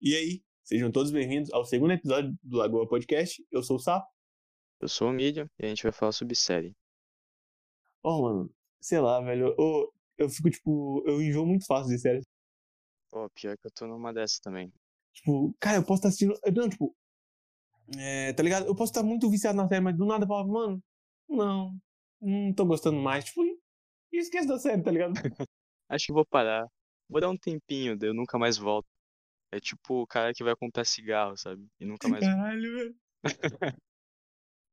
E aí, sejam todos bem-vindos ao segundo episódio do Lagoa Podcast. Eu sou o Sapo. Eu sou o Mídia e a gente vai falar sobre série. Oh, mano, sei lá, velho. Eu, eu fico, tipo, eu enjoo muito fácil de série. Pô, pior que eu tô numa dessa também. Tipo, cara, eu posso estar assistindo. Não, tipo. É, tá ligado? Eu posso estar muito viciado na série, mas do nada eu falo, mano, não, não tô gostando mais. Tipo, e esqueço da série, tá ligado? Acho que vou parar. Vou dar um tempinho, eu nunca mais volto. É tipo o cara que vai comprar cigarro, sabe? E nunca mais. Caralho, velho.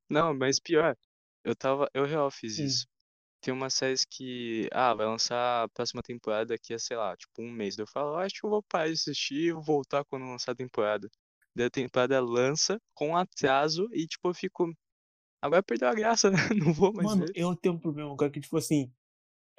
Não, mas pior, eu tava. Eu real fiz Hum. isso. Tem umas séries que. Ah, vai lançar a próxima temporada daqui a, sei lá, tipo um mês. Daí eu falo, "Ah, acho que eu vou parar de assistir e vou voltar quando lançar a temporada. Daí a temporada lança com atraso e, tipo, eu fico. Agora perdeu a graça, né? Não vou mais Mano, ver. eu tenho um problema, cara, que, tipo assim.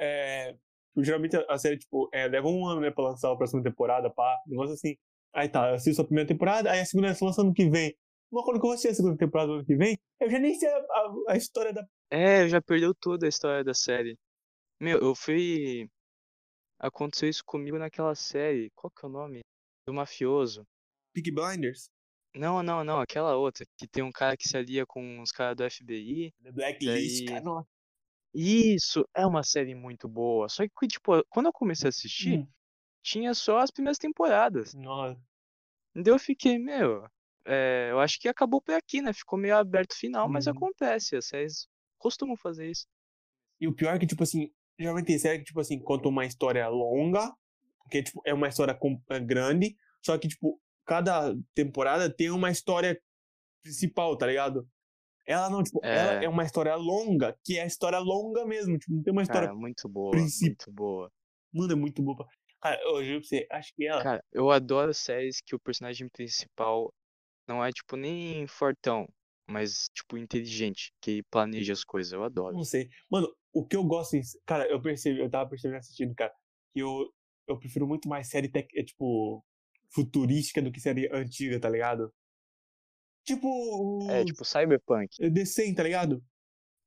É. tipo, Geralmente a série, tipo, é, leva um ano, né, pra lançar a próxima temporada, pá. Negócio assim. Aí tá, eu assisto a primeira temporada, aí a segunda só lança ano que vem. Mas quando eu assistir a segunda temporada do ano que vem, eu já nem sei a, a, a história da. É, já perdeu toda a história da série. Meu, eu fui. Aconteceu isso comigo naquela série. Qual que é o nome? Do mafioso. Peaky Blinders. Não, não, não, aquela outra, que tem um cara que se alia com os caras do FBI. The Blacklist, Daí- cara. Nossa. Isso é uma série muito boa. Só que, tipo, quando eu comecei a assistir, Hum, tinha só as primeiras temporadas. Nossa. Daí eu fiquei, meu, é, eu acho que acabou por aqui, né? Ficou meio aberto o final, mas Uhum. acontece, as séries costumam fazer isso. E o pior é que, tipo assim, geralmente tem série que, tipo assim, conta uma história longa, que tipo, é uma história é grande, só que, tipo, cada temporada tem uma história principal, tá ligado? Ela não, tipo, ela É. é uma história longa, que é a história longa mesmo, tipo, não tem uma história. Cara, muito boa, princípio. muito boa. Mano, é muito boa. pra- Cara, eu juro pra você, acho que ela. Cara, eu adoro séries que o personagem principal não é, tipo, nem fortão, mas, tipo, inteligente, que planeja as coisas. Eu adoro. Não sei. Mano, o que eu gosto. Cara, eu percebi, eu tava percebendo assistindo, cara, que eu, eu prefiro muito mais série, tec, é, tipo, futurística do que série antiga, tá ligado? Tipo. É, tipo, Cyberpunk. The 100, tá ligado?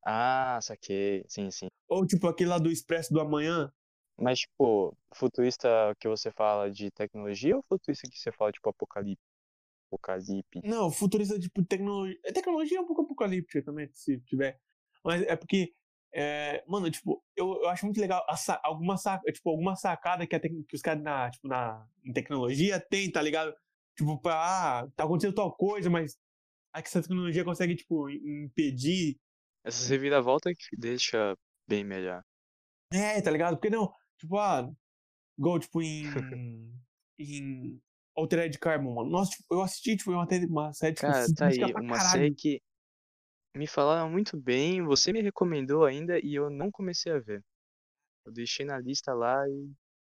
Ah, saquei. Sim, sim. Ou tipo aquele lá do Expresso do Amanhã. Mas, tipo, futurista que você fala de tecnologia ou futurista que você fala, tipo, apocalipse? Apocalipse. Não, futurista, tipo, tecnologia. é, Tecnologia é um pouco apocalíptica também, se tiver. Mas é porque. É, mano, tipo, eu, eu acho muito legal sa- alguma, sa- tipo, alguma sacada que, que os caras na, tipo, na, em tecnologia tem, tá ligado? Tipo, pra, ah, tá acontecendo tal coisa, mas aí que essa tecnologia consegue, tipo, im- impedir. Essa reviravolta que deixa bem melhor. É, tá ligado? Porque não, tipo, ah, igual, tipo, em. em Altered Carbon, mano. Nossa, tipo, eu assisti, tipo, uma, série, tipo, Cara, tá aí, uma caralho. série que me falaram muito bem, você me recomendou ainda e eu não comecei a ver. Eu deixei na lista lá e.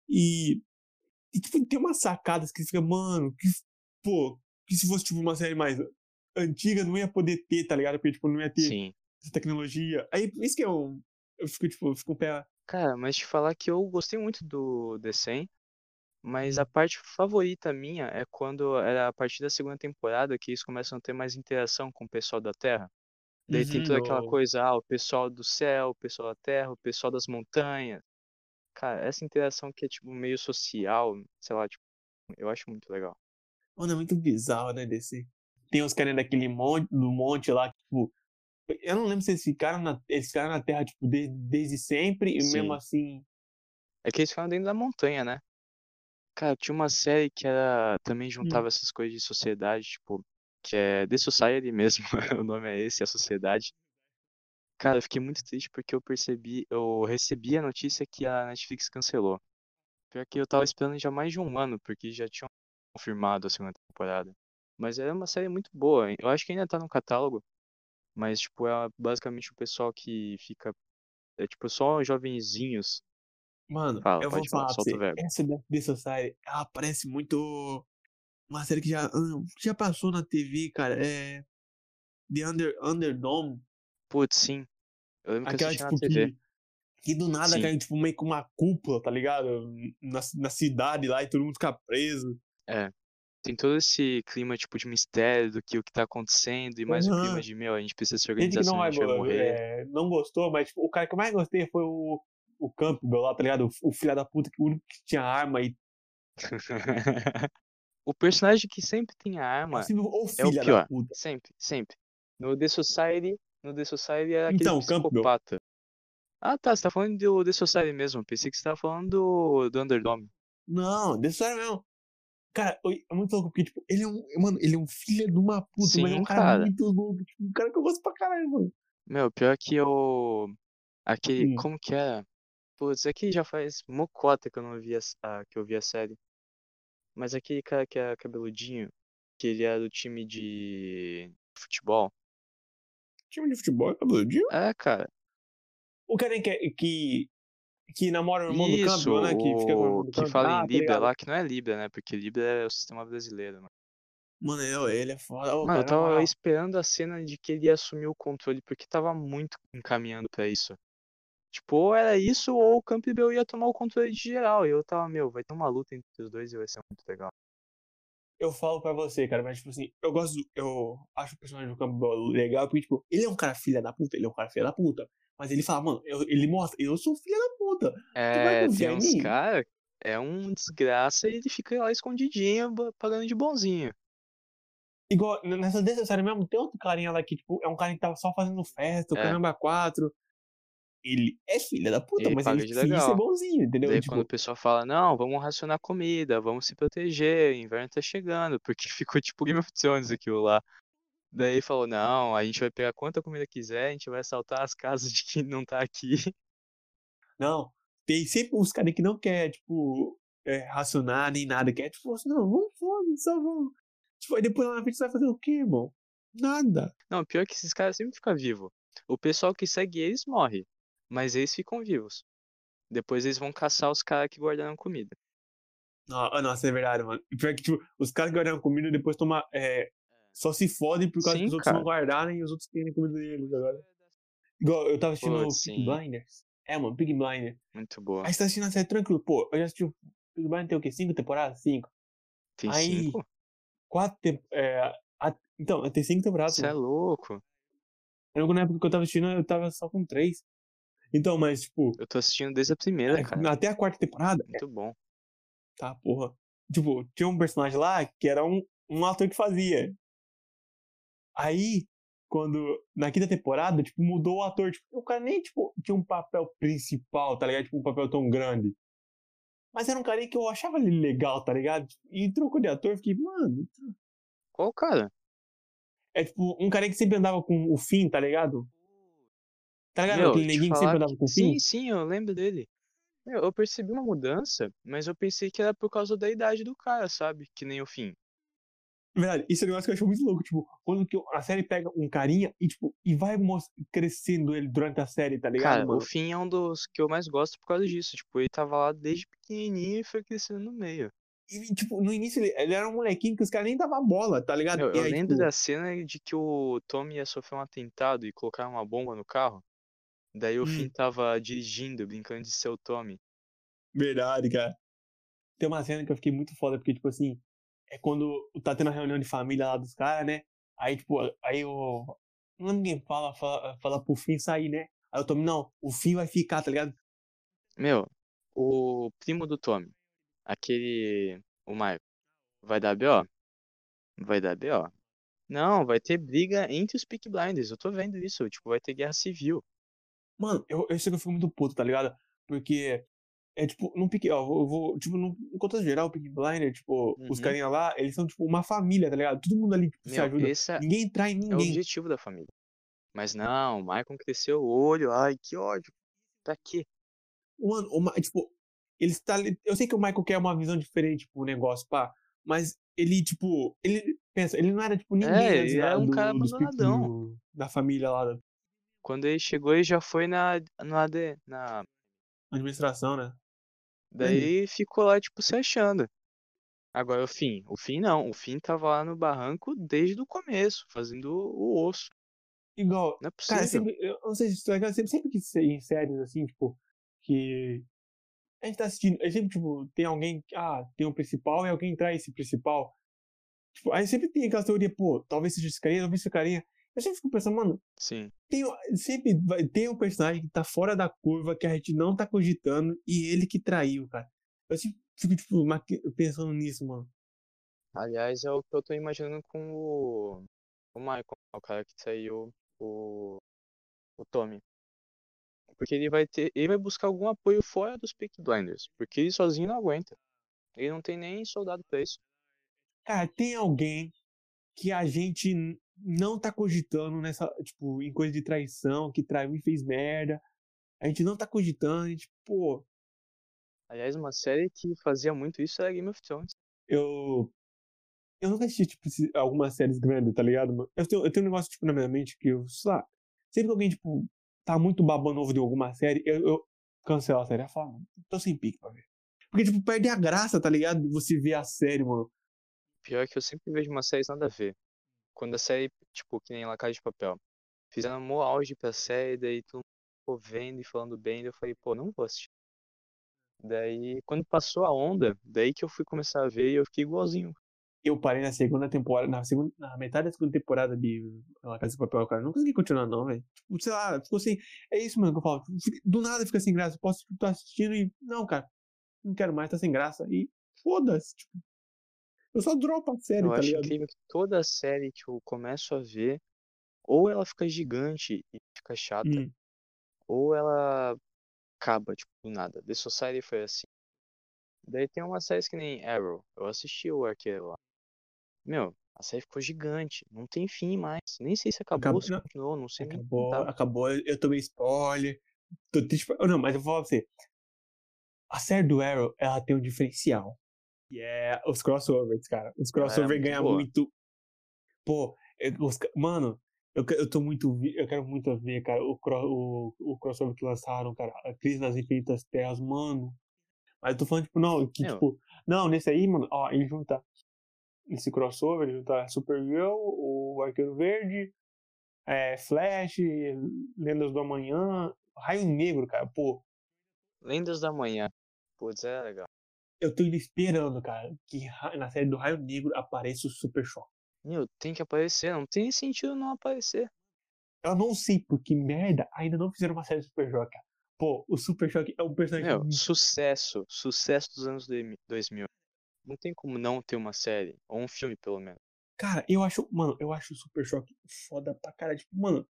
E, e, tipo, tem umas sacadas que fica, mano, que, pô, que se fosse, tipo, uma série mais antiga, não ia poder ter, tá ligado? Porque, tipo, não ia ter Sim. essa tecnologia. Aí, isso que eu, eu fico, tipo, eu fico um pé... Cara, mas te falar que eu gostei muito do The 100, mas a parte favorita minha é quando era a partir da segunda temporada que eles começam a ter mais interação com o pessoal da Terra. Daí tem Uhum, toda aquela coisa, ah, o pessoal do céu, o pessoal da terra, o pessoal das montanhas. Cara, essa interação que é tipo meio social, sei lá, tipo, eu acho muito legal. Mano, é muito bizarro, né, desse... Tem os caras daquele monte, do monte lá, tipo... Eu não lembro se eles ficaram na, eles ficaram na Terra, tipo, desde, desde sempre, e mesmo Sim. assim... É que eles ficam dentro da montanha, né? Cara, tinha uma série que era também juntava essas coisas de sociedade, tipo, que é The Society mesmo, o nome é esse, a sociedade. Cara, eu fiquei muito triste porque eu percebi, eu recebi a notícia que a Netflix cancelou. Pior que eu tava esperando já mais de um ano, porque já tinham confirmado a segunda temporada. Mas era uma série muito boa, eu acho que ainda tá no catálogo, mas tipo, é basicamente o pessoal que fica, é tipo só jovenzinhos. Mano, Fala, eu vou falar, falar solta essa da The Society, ela parece muito uma série que já, ah, já passou na TV, cara, é The Under, Underdome, Putz, sim. Eu lembro que eu aquela, assisti na tipo, TV. que, que do nada Sim. caiu, tipo, meio com uma cúpula, tá ligado? Na, na cidade lá e todo mundo fica preso. É. Tem todo esse clima, tipo, de mistério do que o que tá acontecendo, e mais o clima de, meu, a gente precisa se organizar, senão a vai, gente vai morrer. é, não gostou, mas, tipo, o cara que eu mais gostei foi o, o Campbell lá, tá ligado? O, o filho da puta, que o único que tinha arma e o personagem que sempre tem a arma É sempre o é o pior. puta. Sempre, sempre. No The Society, no The Society era aquele Então, Campbell. psicopata. Ah, tá, você tá falando do The Society mesmo. Pensei que você tava falando do, do Underdome. Não, desse sério mesmo. Cara, é muito louco, porque, tipo, ele é um. Mano, ele é um filho de uma puta, mas é Sim, um cara, cara. muito louco. Tipo, um cara que eu gosto pra caralho, mano. Meu, pior que eu. Aquele. Hum. Como que era? Putz, aqui já faz mocota que eu não vi a, a- que eu vi a série. Mas aquele cara que era cabeludinho, que ele era do time de futebol. Time de futebol é cabeludinho. É, cara. O cara que, que, que namora o irmão do Isso, Campbell, né? Que fica com o do que fala Ah, em tá Libra lá, que não é Libra, né? Porque Libra é o sistema brasileiro, mano. Mano, eu- ele é foda. Ô, Mano, cara, eu tava moral. esperando a cena de que ele ia assumir o controle, porque tava muito encaminhando pra isso. Tipo, ou era isso, ou o Campbell ia tomar o controle de geral. E eu tava, meu, vai ter uma luta entre os dois e vai ser muito legal. Eu falo pra você, cara, mas, tipo assim, eu gosto. do- Eu acho o personagem do Campbell legal, porque, tipo, ele é um cara filha da puta, ele é um cara filha da puta. Mas ele fala, mano, eu- ele mostra, eu sou filha da puta. É, tem em uns mim? caras, é um desgraça e ele fica lá escondidinho, pagando de bonzinho. Igual, nessa desnecessária mesmo, tem outro carinha lá que, tipo, é um cara que tava só fazendo festa, o É. caramba quatro. Ele é filha da puta, Ele mas ele finge ser bonzinho, entendeu? Daí tipo, quando o pessoal fala, não, vamos racionar comida, vamos se proteger, inverno tá chegando, porque ficou tipo Game of Thrones aquilo lá. Daí falou, não, a gente vai pegar quanta comida quiser, a gente vai assaltar as casas de quem não tá aqui. não. Tem sempre uns caras que não quer, tipo, é, racionar nem nada, quer, tipo, assim, não, vamos foda, só vamos. Tipo, aí depois lá na frente você vai fazer o quê, irmão? Nada. Não, pior que esses caras sempre ficam vivos. O pessoal que segue eles morre, mas eles ficam vivos. Depois eles vão caçar os caras que guardaram comida. Ah, nossa, é verdade, mano. Pior que, tipo, os caras que guardaram comida depois tomam. É, só se fodem por causa Sim, que os outros cara. não guardaram e os outros querem comida deles agora. Igual, eu tava assistindo sim. Blinders. É, mano, Pig Blinders. Muito boa. Aí você tá assistindo a série tranquilo. Pô, eu já assisti o Pig Blinders tem o quê? Cinco temporadas? Cinco. Tem aí, cinco? Quatro temporadas. É, a- então, tem cinco temporadas. Você é louco. Eu, na época que eu tava assistindo, eu tava só com três. Então, mas, tipo, Eu tô assistindo desde a primeira, é, cara. até a quarta temporada, Muito bom. tá, porra. Tipo, tinha um personagem lá que era um, um ator que fazia. Aí, quando. Na quinta temporada, tipo, mudou o ator. Tipo, o cara nem, tipo, tinha um papel principal, tá ligado? Tipo, um papel tão grande. Mas era um cara que eu achava ele legal, tá ligado? E trocou de ator, fiquei, mano. Qual cara? É tipo, um cara que sempre andava com o Finn, tá ligado? Tá ligado? Meu, Aquele neguinho que sempre andava com o Sim, Finn? sim, eu lembro dele. Eu percebi uma mudança, mas eu pensei que era por causa da idade do cara, sabe? Que nem o fim. Verdade, isso é um negócio que eu acho muito louco. Tipo, quando que a série pega um carinha e, tipo, e vai crescendo ele durante a série, tá ligado, Cara, mano? o fim é um dos que eu mais gosto por causa disso. Tipo, ele tava lá desde pequenininho e foi crescendo no meio. E, tipo, no início ele, ele era um molequinho que os caras nem davam bola, tá ligado? Eu, e eu aí, lembro tipo, da cena de que o Tommy ia sofrer um atentado e colocar uma bomba no carro. Daí o Finn Hum. tava dirigindo, brincando de ser o Tommy. Verdade, cara. Tem uma cena que eu fiquei muito foda, porque, tipo assim, é quando tá tendo a reunião de família lá dos caras, né? Aí, tipo, aí o. Não lembro quem fala, fala, fala pro Finn sair, né? Aí eu Tommy, não, o Finn vai ficar, tá ligado? Meu, o primo do Tommy, aquele. O Michael, vai dar BO? Vai dar BO. Não, vai ter briga entre os Peaky Blinders. Eu tô vendo isso. Tipo, vai ter guerra civil. Mano, eu, eu sei que eu fico muito puto, tá ligado? Porque é tipo, num pique, ó, eu vou, tipo, num em contexto geral, o Pick Blinder, tipo, os Uhum. carinha lá, eles são tipo uma família, tá ligado? Todo mundo ali tipo, se Meu, ajuda. esse é, Ninguém trai é o ninguém. objetivo da família. Mas não, o Michael cresceu o olho. Ai, que ódio. Pra quê? Mano, o Ma- tipo, eles tá Eu sei que o Michael quer uma visão diferente pro negócio, pá. Mas ele, tipo, ele pensa, ele não era tipo ninguém É, ele era um do, cara abandonadão. do- da família lá, da Quando ele chegou, ele já foi na, no AD, na... administração, né? Daí ficou lá, tipo, se achando. Agora o Finn. O Finn não. O Finn tava lá no barranco desde o começo, fazendo o osso. Igual, Não é Cara, possível. sempre, eu não sei se tá ligado, sempre, sempre que em séries assim, tipo, que a gente tá assistindo, é sempre, tipo, tem alguém, ah, tem um principal e alguém traz esse principal. Tipo, aí sempre tem aquela teoria, pô, talvez seja esse carinha, talvez seja esse carinha. Eu sempre fico pensando, mano, Sim. tem, sempre vai, tem um personagem que tá fora da curva, que a gente não tá cogitando, e ele que traiu, cara. Eu sempre fico, tipo, pensando nisso, mano. Aliás, é o que eu tô imaginando com o, o Michael, o cara que saiu, o, o Tommy. Porque ele vai ter, ele vai buscar algum apoio fora dos Peak Blinders, porque ele sozinho não aguenta. Ele não tem nem soldado pra isso. Cara, tem alguém que a gente não tá cogitando nessa, tipo, em coisa de traição, que traiu e fez merda. A gente não tá cogitando, a gente, pô. Aliás, uma série que fazia muito isso era Game of Thrones. Eu. Eu nunca assisti, tipo, algumas séries grandes, tá ligado? Eu tenho, eu tenho um negócio, tipo, na minha mente que eu, sei lá, sempre que alguém, tipo, tá muito babando ovo de alguma série, eu, eu cancelo a série. Eu falo, tô sem pique pra ver. Porque, tipo, perde a graça, tá ligado? Você ver a série, mano. Pior é que eu sempre vejo uma série nada a ver. Quando a série, tipo, que nem La Casa de Papel. Fizeram um auge pra série, daí tu ficou vendo e falando bem, daí eu falei, pô, não vou assistir. Daí, quando passou a onda, daí que eu fui começar a ver e eu fiquei igualzinho. Eu parei na segunda temporada, na, segunda, na metade da segunda temporada de La Casa de Papel, cara. Não consegui continuar, não, velho. Tipo, sei lá, ficou assim. É isso, mano, que eu falo. Do nada fica sem graça. Posso estar assistindo e. Não, cara. Não quero mais, tá sem graça. E foda-se. Tipo, eu só dropo a série, eu tá acho ligado? incrível que toda série que eu começo a ver, ou ela fica gigante e fica chata, Hum. ou ela acaba, tipo, do nada. The Society foi assim. Daí tem umas séries que nem Arrow. Eu assisti o arqueiro lá. Meu, a série ficou gigante. Não tem fim mais. Nem sei se acabou, Acabou- se não, continuou, não sei nem Acabou, tá. acabou. Eu tomei spoiler. Tô triste. Não, mas eu vou falar pra você. A série do Arrow, ela tem um diferencial. Que é os crossovers, cara. Os crossovers muito ganham muito. Pô, eu- os ca- mano, eu, eu tô muito. Eu quero muito ver, cara, o, o, o crossover que lançaram, cara. A Crise nas Infinitas Terras, mano. Mas eu tô falando, tipo, não, que, tipo. Não, nesse aí, mano, ó, ele junta. Esse crossover, ele junta Supergirl, o Arqueiro Verde, é, Flash, Lendas do Amanhã, Raio Negro, cara. Pô, Lendas da Manhã. Putz, é legal. Eu tô esperando, cara, que na série do Raio Negro apareça o Super Choque. Meu, tem que aparecer. Não tem sentido não aparecer. Eu não sei por que merda ainda não fizeram uma série do Super cara. Pô, o Super Choque é um personagem. Meu, muito- sucesso. Sucesso dos anos 2000. Não tem como não ter uma série. Ou um filme, pelo menos. Cara, eu acho. Mano, eu acho o Super Choque foda pra caralho. Tipo, mano.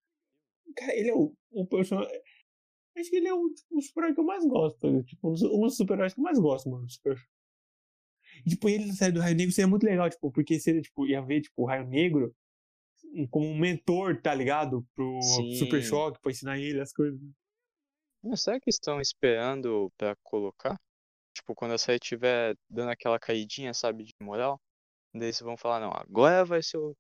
Cara, ele é o, o personagem. Acho que ele é o, tipo, o super-herói que eu mais gosto. né? Tipo, um dos, um dos super-heróis que eu mais gosto, mano. Super... E, tipo, ele na série do Raio Negro seria muito legal, tipo, porque seria, tipo, ia ver, tipo, o Raio Negro como um mentor, tá ligado? Pro Sim. Super Choque, pra ensinar ele as coisas. Mas será que estão esperando pra colocar? Tipo, quando a série estiver dando aquela caidinha, sabe, de moral? Daí eles vão falar, não, agora vai ser o.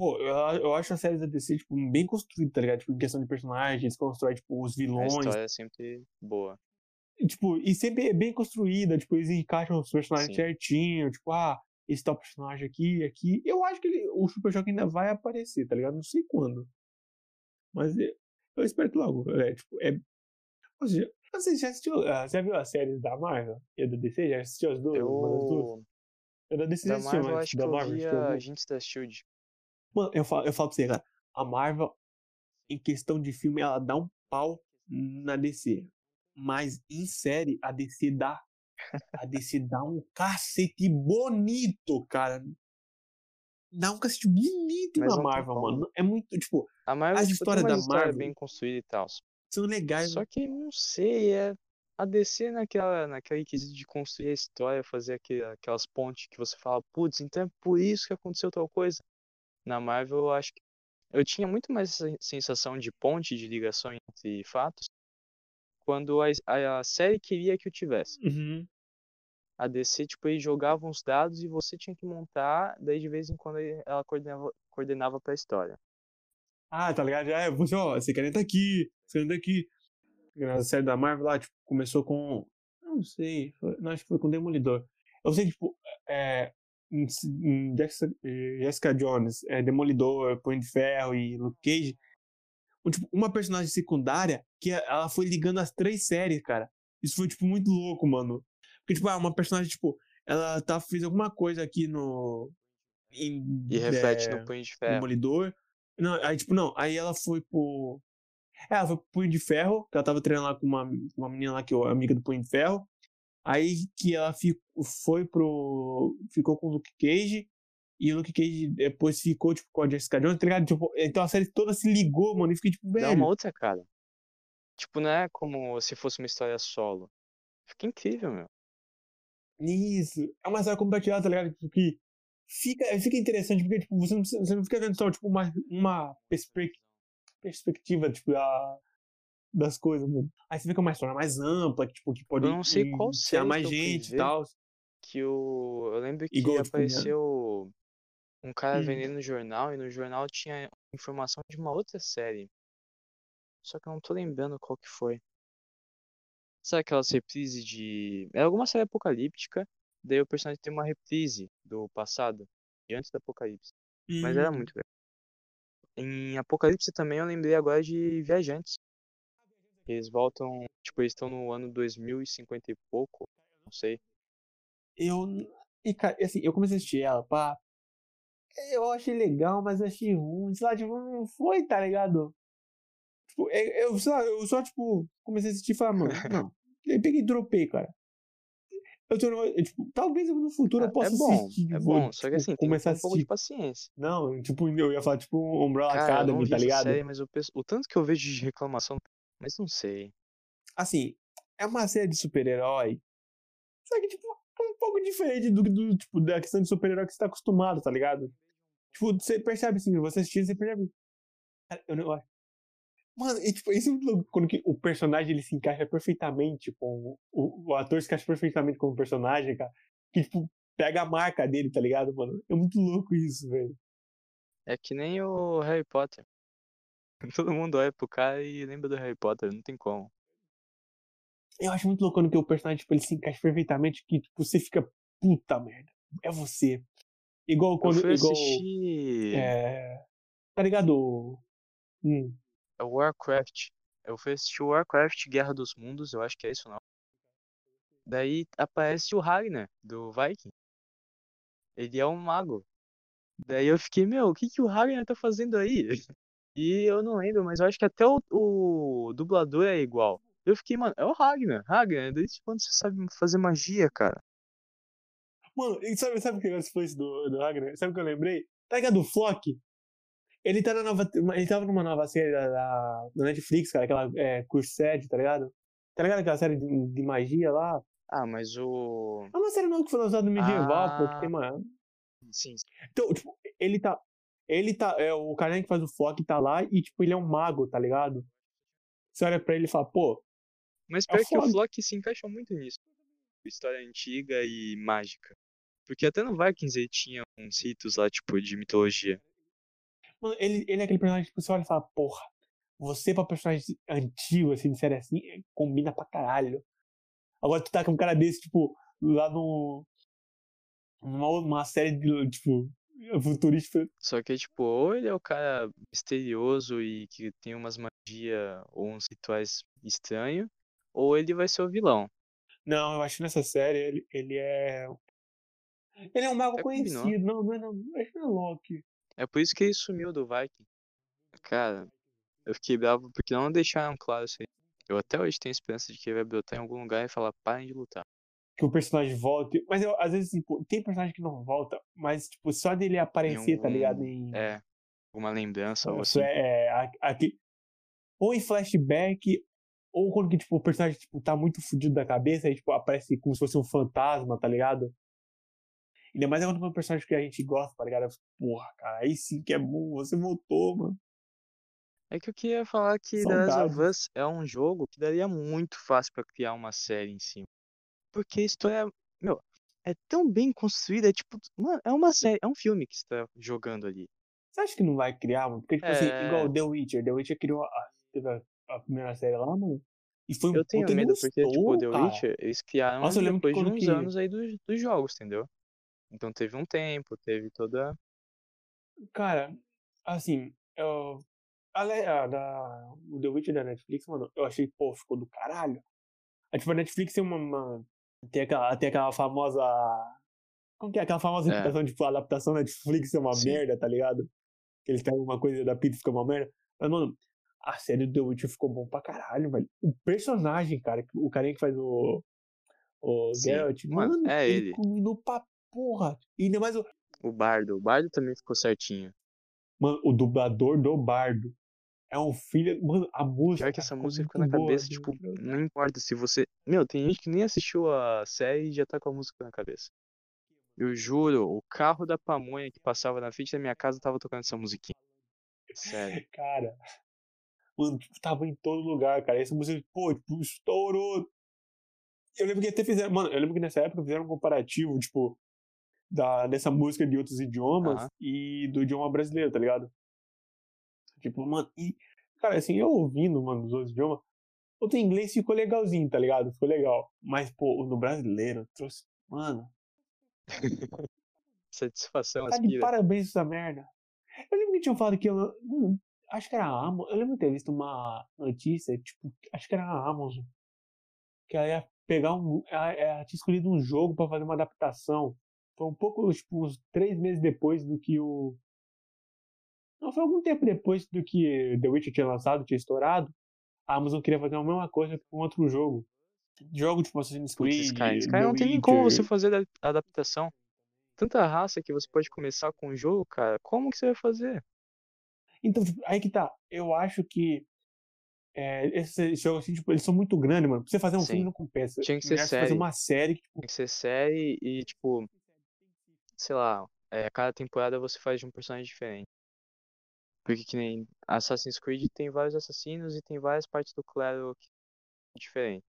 Pô, eu, eu acho a série da DC, tipo, bem construída, tá ligado? Tipo, em questão de personagens, constrói, tipo, os A vilões. história é sempre boa. Tipo, e sempre é bem construída, tipo, eles encaixam os personagens Sim. certinho, tipo, ah, esse tal personagem aqui, aqui. Eu acho que ele, o Super Choque ainda vai aparecer, tá ligado? Não sei quando. Mas eu, eu espero que logo. É, tipo, é. Ou seja, você já assistiu, ah, já viu as séries da Marvel e da DC? Já assistiu as duas? Uma das duas? Eu. Eu da DC já Da assistiu, Marvel, mas acho que da eu Marvel, vi assistiu a alguma? Agentes da Shield. Mano, eu falo, eu falo pra você, cara, a Marvel, em questão de filme, ela dá um pau na DC. Mas em série, a DC dá. A DC dá um cacete bonito, cara. Dá um cacete bonito Mas na Marvel, mano. É muito, tipo, A Marvel As tipo, histórias da história Marvel- bem construída e tal. são legais. Só que não sei, é a DC naquela, naquela requisito de construir a história, fazer aquelas pontes que você fala, putz, então é por isso que aconteceu tal coisa. Na Marvel, eu acho que eu tinha muito mais essa sensação de ponte, de ligação entre fatos, quando a, a, a série queria que eu tivesse. Uhum. A DC, tipo, eles jogavam os dados e você tinha que montar, daí de vez em quando ela coordenava, coordenava pra história. Ah, tá ligado? Já é, você, ó, esse caneta tá aqui, esse caneta tá aqui. A série da Marvel lá, tipo, começou com. Não sei, foi- não, acho que foi com Demolidor. Eu sei que, tipo, é. Em- em Jessica, Jessica Jones, é, Demolidor, Punho de Ferro e Luke Cage. um, tipo, uma personagem secundária que ela foi ligando as três séries, cara. Isso foi, tipo, muito louco, mano. Porque, tipo, ah, uma personagem, tipo, ela tá, fez alguma coisa aqui no. em- E reflete é, no Punho de Ferro. Demolidor. Não, aí, tipo, não, aí ela foi pro. É, ela foi pro Punho de Ferro, que ela tava treinando lá com uma, uma menina lá que é amiga do Punho de Ferro. Aí que ela fico, foi pro. ficou com o Luke Cage. E o Luke Cage depois ficou, tipo, com a Jessica Jones, tá ligado? Tipo, então a série toda se ligou, mano, e fiquei, tipo, velho. Dá uma outra cara. Tipo, não é como se fosse uma história solo. Fica incrível, meu. Isso. É uma série compartilhada, tá ligado? Tipo, que fica, fica interessante, porque, tipo, você não, você não fica vendo só, tipo, uma, uma perspectiva, tipo, da, das coisas, mano. Aí você vê que é uma história mais ampla, que, tipo, que pode Eu não sei qual ser mais gente e tal. Que o... Eu lembro que Igual, apareceu um cara hum. vendendo no jornal, e no jornal tinha informação de uma outra série. Só que eu não tô lembrando qual que foi. Sabe aquelas reprises de. É alguma série apocalíptica, daí o personagem tem uma reprise do passado, de antes do apocalipse. Hum. Mas era hum. muito legal. Em Apocalipse também eu lembrei agora de Viajantes. Eles voltam, tipo, eles estão no ano 2050 e pouco, não sei. Eu. E, cara, assim, eu comecei a assistir ela, pá. Eu achei legal, mas achei ruim. Sei lá, tipo, não foi, tá ligado? Tipo, é, eu, sei lá, eu só, tipo, comecei a assistir e falei, mano, não. Eu peguei e dropei, cara. Eu tô, tipo, talvez no futuro eu é, possa é bom, assistir. É bom, tipo, só que assim, começar tem um pouco de paciência. Não, tipo, eu ia falar, tipo, Umbrella cara, Academy, tá ligado? Série, mas o, o tanto que eu vejo de reclamação, mas não sei. Assim, é uma série de super-herói. Só que, tipo, é um pouco diferente do, do tipo, da questão de super-herói que você tá acostumado, tá ligado? Tipo, você percebe assim, você assistindo, você percebe. Cara, eu não, Mano, e, tipo, isso é muito louco quando que o personagem ele se encaixa perfeitamente com. O, o ator se encaixa perfeitamente com o personagem, cara. Que, tipo, pega a marca dele, tá ligado, mano? É muito louco isso, velho. É que nem o Harry Potter. Todo mundo olha pro cara e lembra do Harry Potter, não tem como. Eu acho muito louco quando que o personagem, tipo, ele se encaixa perfeitamente, que, tipo, você fica, puta merda, é você. Igual quando. Eu fui igual, assistir... É. Tá ligado? Hum. É Warcraft. Eu fui assistir Warcraft Guerra dos Mundos, eu acho que é isso não. Daí aparece o Ragnar, do Viking. Ele é um mago. Daí eu fiquei, meu, o que, que o Ragnar tá fazendo aí? E eu não lembro, mas eu acho que até o, o dublador é igual. Eu fiquei, mano, é o Ragnar. Ragnar, desde quando você sabe fazer magia, cara? Mano, e sabe, sabe o que você foi do, do Ragnar? Sabe o que eu lembrei? Tá ligado o Flock? Ele tá na nova. Ele tava numa nova série da, da, da Netflix, cara, aquela é, Cursed, tá ligado? Tá ligado aquela série de, de, magia lá? Ah, mas o. É uma série nova que foi lançada no medieval, ah, pô, que tem uma. Sim, sim. Então, tipo, ele tá. Ele tá. É, o cara que faz o Flock tá lá e, tipo, ele é um mago, tá ligado? Você olha pra ele e fala, pô. Mas pior é que o Flock se encaixa muito nisso. História antiga e mágica. Porque até no Vikings ele tinha uns ritos lá, tipo, de mitologia. Mano, ele, ele é aquele personagem que você olha e fala, porra, você pra personagem antigo, assim, de série assim, é, combina pra caralho. Agora tu tá com um cara desse, tipo, lá no. Numa uma série de, tipo, futurista. Só que, tipo, ou ele é o cara misterioso e que tem umas magia ou uns rituais estranhos, ou ele vai ser o vilão. Não, eu acho que nessa série ele, ele é. Ele é um mago é conhecido. Não, não é não. Acho que não é Loki. É por isso que ele sumiu do Viking. Cara, eu fiquei bravo porque não deixaram claro isso aí. Eu até hoje tenho esperança de que ele vai brotar em algum lugar e falar, parem de lutar. Que o personagem volte. Mas eu, às vezes, tipo, tem personagem que não volta, mas, tipo, só dele aparecer, algum, tá ligado? Em... É. Alguma lembrança ou assim. É, é aqui. Ou em flashback, ou quando que, tipo, o personagem, tipo, tá muito fudido da cabeça, aí, tipo, aparece como se fosse um fantasma, tá ligado? Ainda mais é quando é um personagem que a gente gosta, tá ligado? Porra, cara, aí sim que é bom, você voltou, mano. É que eu queria falar que The Last of Us é um jogo que daria muito fácil para criar uma série em cima. Porque a história, meu, é tão bem construída, é tipo, mano, é uma série, é um filme que você tá jogando ali. Você acha que não vai criar, mano? Porque, tipo é... assim, igual The Witcher. The Witcher criou a, teve a, a primeira série lá, mano. E foi Eu tenho medo porque, tipo, The Witcher, eles criaram Nossa, depois de uns que... anos aí dos, dos jogos, entendeu? Então teve um tempo, teve toda. Cara, assim, eu. A, a, da, o The Witcher da Netflix, mano, eu achei, pô, ficou do caralho. A, tipo, a Netflix tem uma, uma. Tem, aquela, tem aquela famosa. Como que é aquela famosa é. tipo, a adaptação da Netflix é uma Sim. merda, tá ligado? Que eles pegam uma coisa da pizza e fica uma merda. Mas, mano, a série do The Witcher ficou bom pra caralho, velho. O personagem, cara, o carinha que faz o. O Sim. Geralt, Mano, mano, é ele ele. combinou pra porra. E ainda mais o, O Bardo. O Bardo também ficou certinho. mano, o dublador do Bardo. É um filho. Mano, a música. Pior que essa música ficou muito na boa, cabeça, assim, tipo, não importa se você. Meu, tem gente que nem assistiu a série e já tá com a música na cabeça. Eu juro, o carro da pamonha que passava na frente da minha casa tava tocando essa musiquinha. Sério. Cara. Mano, tipo, tava em todo lugar, cara. Essa música, pô, tipo, estourou. Eu lembro que até fizeram. Mano, eu lembro que nessa época fizeram um comparativo, tipo, da, dessa música de outros idiomas e do idioma brasileiro, tá ligado? Tipo, mano, e. Cara, assim, eu ouvindo, mano, os outros idiomas. O do inglês ficou legalzinho, tá ligado? Ficou legal. Mas, pô, no brasileiro trouxe. Mano, Satisfação, tá de aspira. parabéns essa merda. Eu lembro que tinham falado que eu. hum, acho que era a Amazon. Eu lembro de ter visto uma notícia, tipo, acho que era a Amazon. Que ela ia pegar um. Ela, ela tinha escolhido um jogo pra fazer uma adaptação. Foi um pouco, tipo, uns três meses depois do que o. Não, foi algum tempo depois do que The Witcher tinha lançado, tinha estourado. A Amazon queria fazer a mesma coisa com outro jogo. Jogo tipo Assassin's Putz, Creed. Sky. Sky The não tem nem como você fazer a adaptação. Tanta raça que você pode começar com o jogo, cara. Como que você vai fazer? Então, tipo, aí que tá. Eu acho que é, esses jogos, assim, tipo, eles são muito grandes, mano. Pra você fazer um filme Sim. não compensa. Tinha que ser você fazer série. uma série que, tipo, Tem que ser série e, tipo, sei lá, é, cada temporada você faz de um personagem diferente. Porque que nem Assassin's Creed tem vários assassinos e tem várias partes do clero diferentes.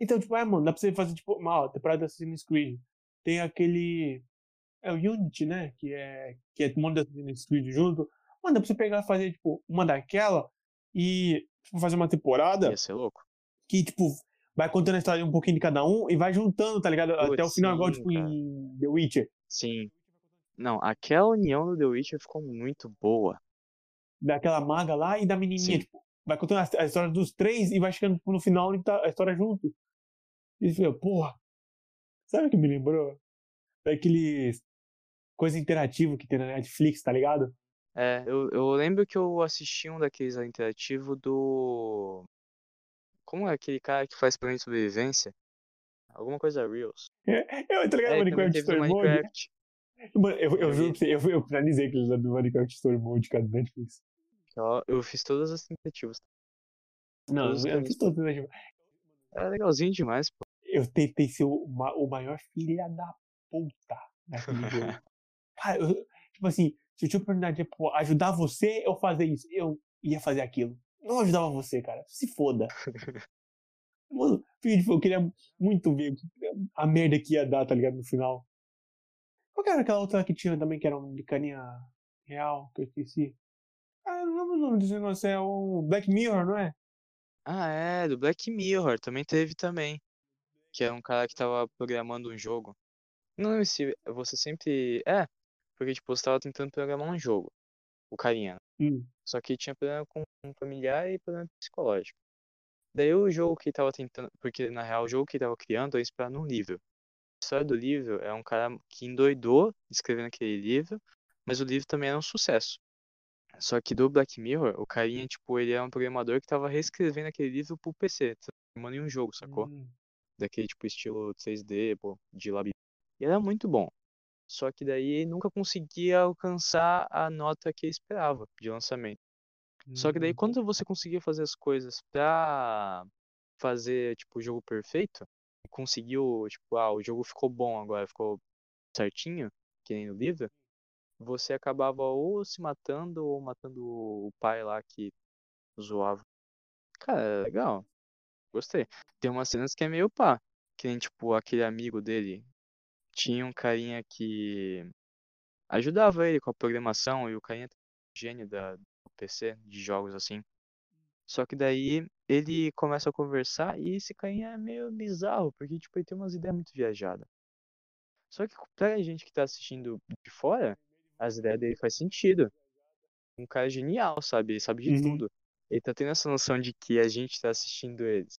Então, tipo, é, mano, dá pra você fazer, tipo, uma ó, temporada de Assassin's Creed. Tem aquele. É o Unity, né? Que é. Que é um monte de Assassin's Creed junto. Mano, dá pra você pegar e fazer, tipo, uma daquela e tipo, fazer uma temporada Ia ser louco. que, tipo, vai contando a história um pouquinho de cada um e vai juntando, tá ligado? Até o Putz, final, igual, sim, tipo, cara. em The Witcher. Sim. Não, aquela união do The Witcher ficou muito boa. Daquela maga lá e da menininha, tipo, vai contando a, a história dos três e vai chegando tipo, no final e tá a história junto. E fica, porra, sabe o que me lembrou? Daquele coisa interativa que tem na Netflix, tá ligado? É, eu, eu lembro que eu assisti um daqueles interativos do. Como é aquele cara que faz plano de sobrevivência? Alguma coisa Reels. Eu, tá ligado? É, Minecraft Story Mode. Mano, eu, eu Eu juro pra você, eu, eu finalizei aquele do Minecraft Story Mode, cara, do Netflix. Eu, eu fiz todas as tentativas. Não, Todos os eu fiz todos, né? tipo, Era legalzinho demais, pô. Eu tentei ser o, ma- o maior filha da puta naquele jogo. Cara, eu- tipo assim, se eu tinha oportunidade de ajudar você eu fazer isso, eu ia fazer aquilo. Não ajudava você, cara. Se foda. Mano, tipo, eu queria muito ver a merda que ia dar, tá ligado? No final. Qual que era aquela outra que tinha também, que era um de caninha real, que eu esqueci? Ah, eu não lembro o nome desse negócio, é o Black Mirror, não é? Ah, é, do Black Mirror também teve também. Que era um cara que tava programando um jogo. Não lembro se você sempre. É, porque tipo, você tava tentando programar um jogo. O carinha. né? Hum. Só que tinha problema com um familiar e problema psicológico. Daí o jogo que tava tentando. Porque na real o jogo que tava criando é inspirado num livro. A história do livro é um cara que endoidou escrevendo aquele livro, mas o livro também era um sucesso. Só que do Black Mirror, o carinha, tipo, ele é um programador que tava reescrevendo aquele livro pro PC, transformando em um jogo, sacou? Hum. Daquele tipo estilo 3D, pô, de labirinto. E era muito bom. Só que daí ele nunca conseguia alcançar a nota que ele esperava de lançamento. Só que daí Hum. quando você conseguia fazer as coisas pra fazer, tipo, o jogo perfeito, e conseguiu, tipo, ah, o jogo ficou bom agora, ficou certinho, que nem no livro, você acabava ou se matando ou matando o pai lá que zoava. Cara, é legal. Gostei. Tem umas cenas que é meio pá. Que nem, tipo, aquele amigo dele. Tinha um carinha que ajudava ele com a programação e o carinha é gênio da, do PC, de jogos assim. Só que daí ele começa a conversar e esse carinha é meio bizarro, porque, tipo, ele tem umas ideias muito viajadas. Só que pra gente que tá assistindo de fora, as ideias dele faz sentido. Um cara genial, sabe? Ele sabe de Uhum. tudo. Ele tá tendo essa noção de que a gente tá assistindo eles.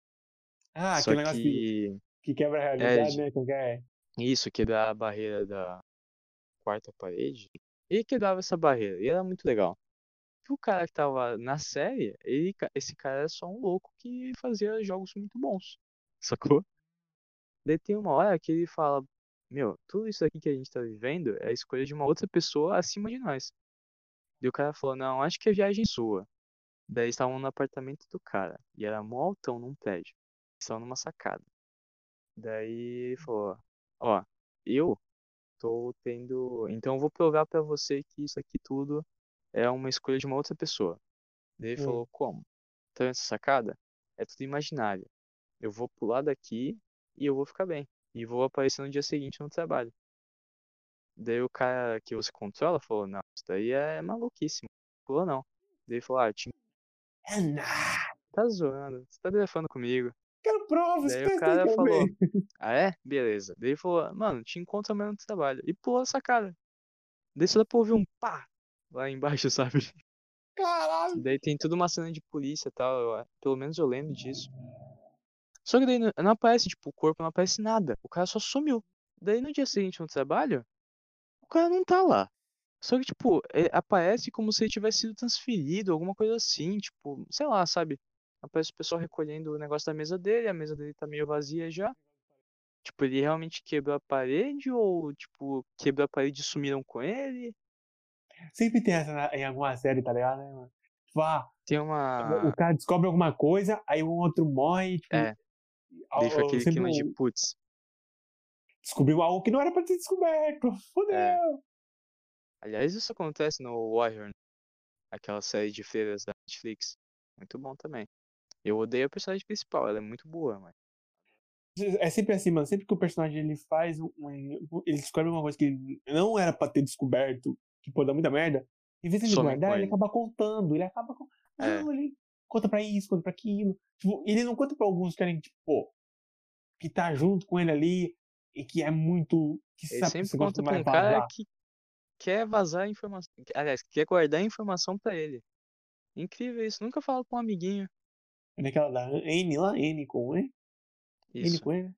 Ah, Só aquele negócio que, que que quebra a realidade, de- né? Como que é? isso, quebrar a barreira da quarta parede. Ele quebrava essa barreira, e era muito legal. E o cara que tava na série, ele, esse cara era só um louco que fazia jogos muito bons. Sacou? Daí tem uma hora que ele fala, meu, tudo isso aqui que a gente tá vivendo é a escolha de uma outra pessoa acima de nós. E o cara falou, não, acho que é viagem sua. Daí estavam no apartamento do cara. E era mó altão num prédio. Estavam numa sacada. Daí ele falou, ó, eu tô tendo. Então eu vou provar pra você que isso aqui tudo é uma escolha de uma outra pessoa. Daí ele Hum. falou, como? Tá vendo essa sacada? É tudo imaginário. Eu vou pular daqui e eu vou ficar bem. E vou aparecer no dia seguinte no trabalho. Daí o cara que você controla falou, não, isso daí é maluquíssimo. Pula não. Daí ele falou, ah, te É nada. tá zoando, você tá blefando comigo. Quero provas, Daí o cara falou, ah é? Beleza. Daí ele falou, mano, te encontro amanhã no trabalho. E pulou essa cara. Daí só dá pra ouvir um pá lá embaixo, sabe? Caralho. Daí tem toda uma cena de polícia e tal, eu- pelo menos eu lembro disso. Só que daí não, não aparece, tipo, o corpo não aparece nada. O cara só sumiu. Daí no dia seguinte no trabalho, o cara não tá lá. Só que, tipo, é- aparece como se ele tivesse sido transferido, alguma coisa assim, tipo, sei lá, sabe? Aparece o pessoal recolhendo o negócio da mesa dele, a mesa dele tá meio vazia já. Tipo, ele realmente quebrou a parede ou, tipo, quebrou a parede e sumiram com ele? Sempre tem essa na- em alguma série, tá ligado, né, mano? Tipo, ah, Tem o uma. cara descobre alguma coisa, aí o outro morre, tipo. É, ao- aquele sempre clima de putz. descobriu algo que não era pra ter descoberto. Fudeu. É. Aliás, isso acontece no Warrior, né? aquela série de feiras da Netflix. Muito bom também. Eu odeio a personagem principal, ela é muito boa, mas. É sempre assim, mano. Sempre que o personagem ele faz um. Ele descobre uma coisa que não era pra ter descoberto, que pode dar muita merda. Em vez de ele Some guardar, ele ele. acaba contando. Ele acaba. com- É. Não, ele conta pra isso, conta pra aquilo. Tipo, ele não conta pra alguns que querem, tipo, pô, que tá junto com ele ali e que é muito. Que Ele sabe sempre conta pra um cara vazar. que quer vazar a informação. Aliás, quer guardar a informação pra ele. Incrível isso, nunca fala com um amiguinho. É da N lá, N com N. N Isso. com N.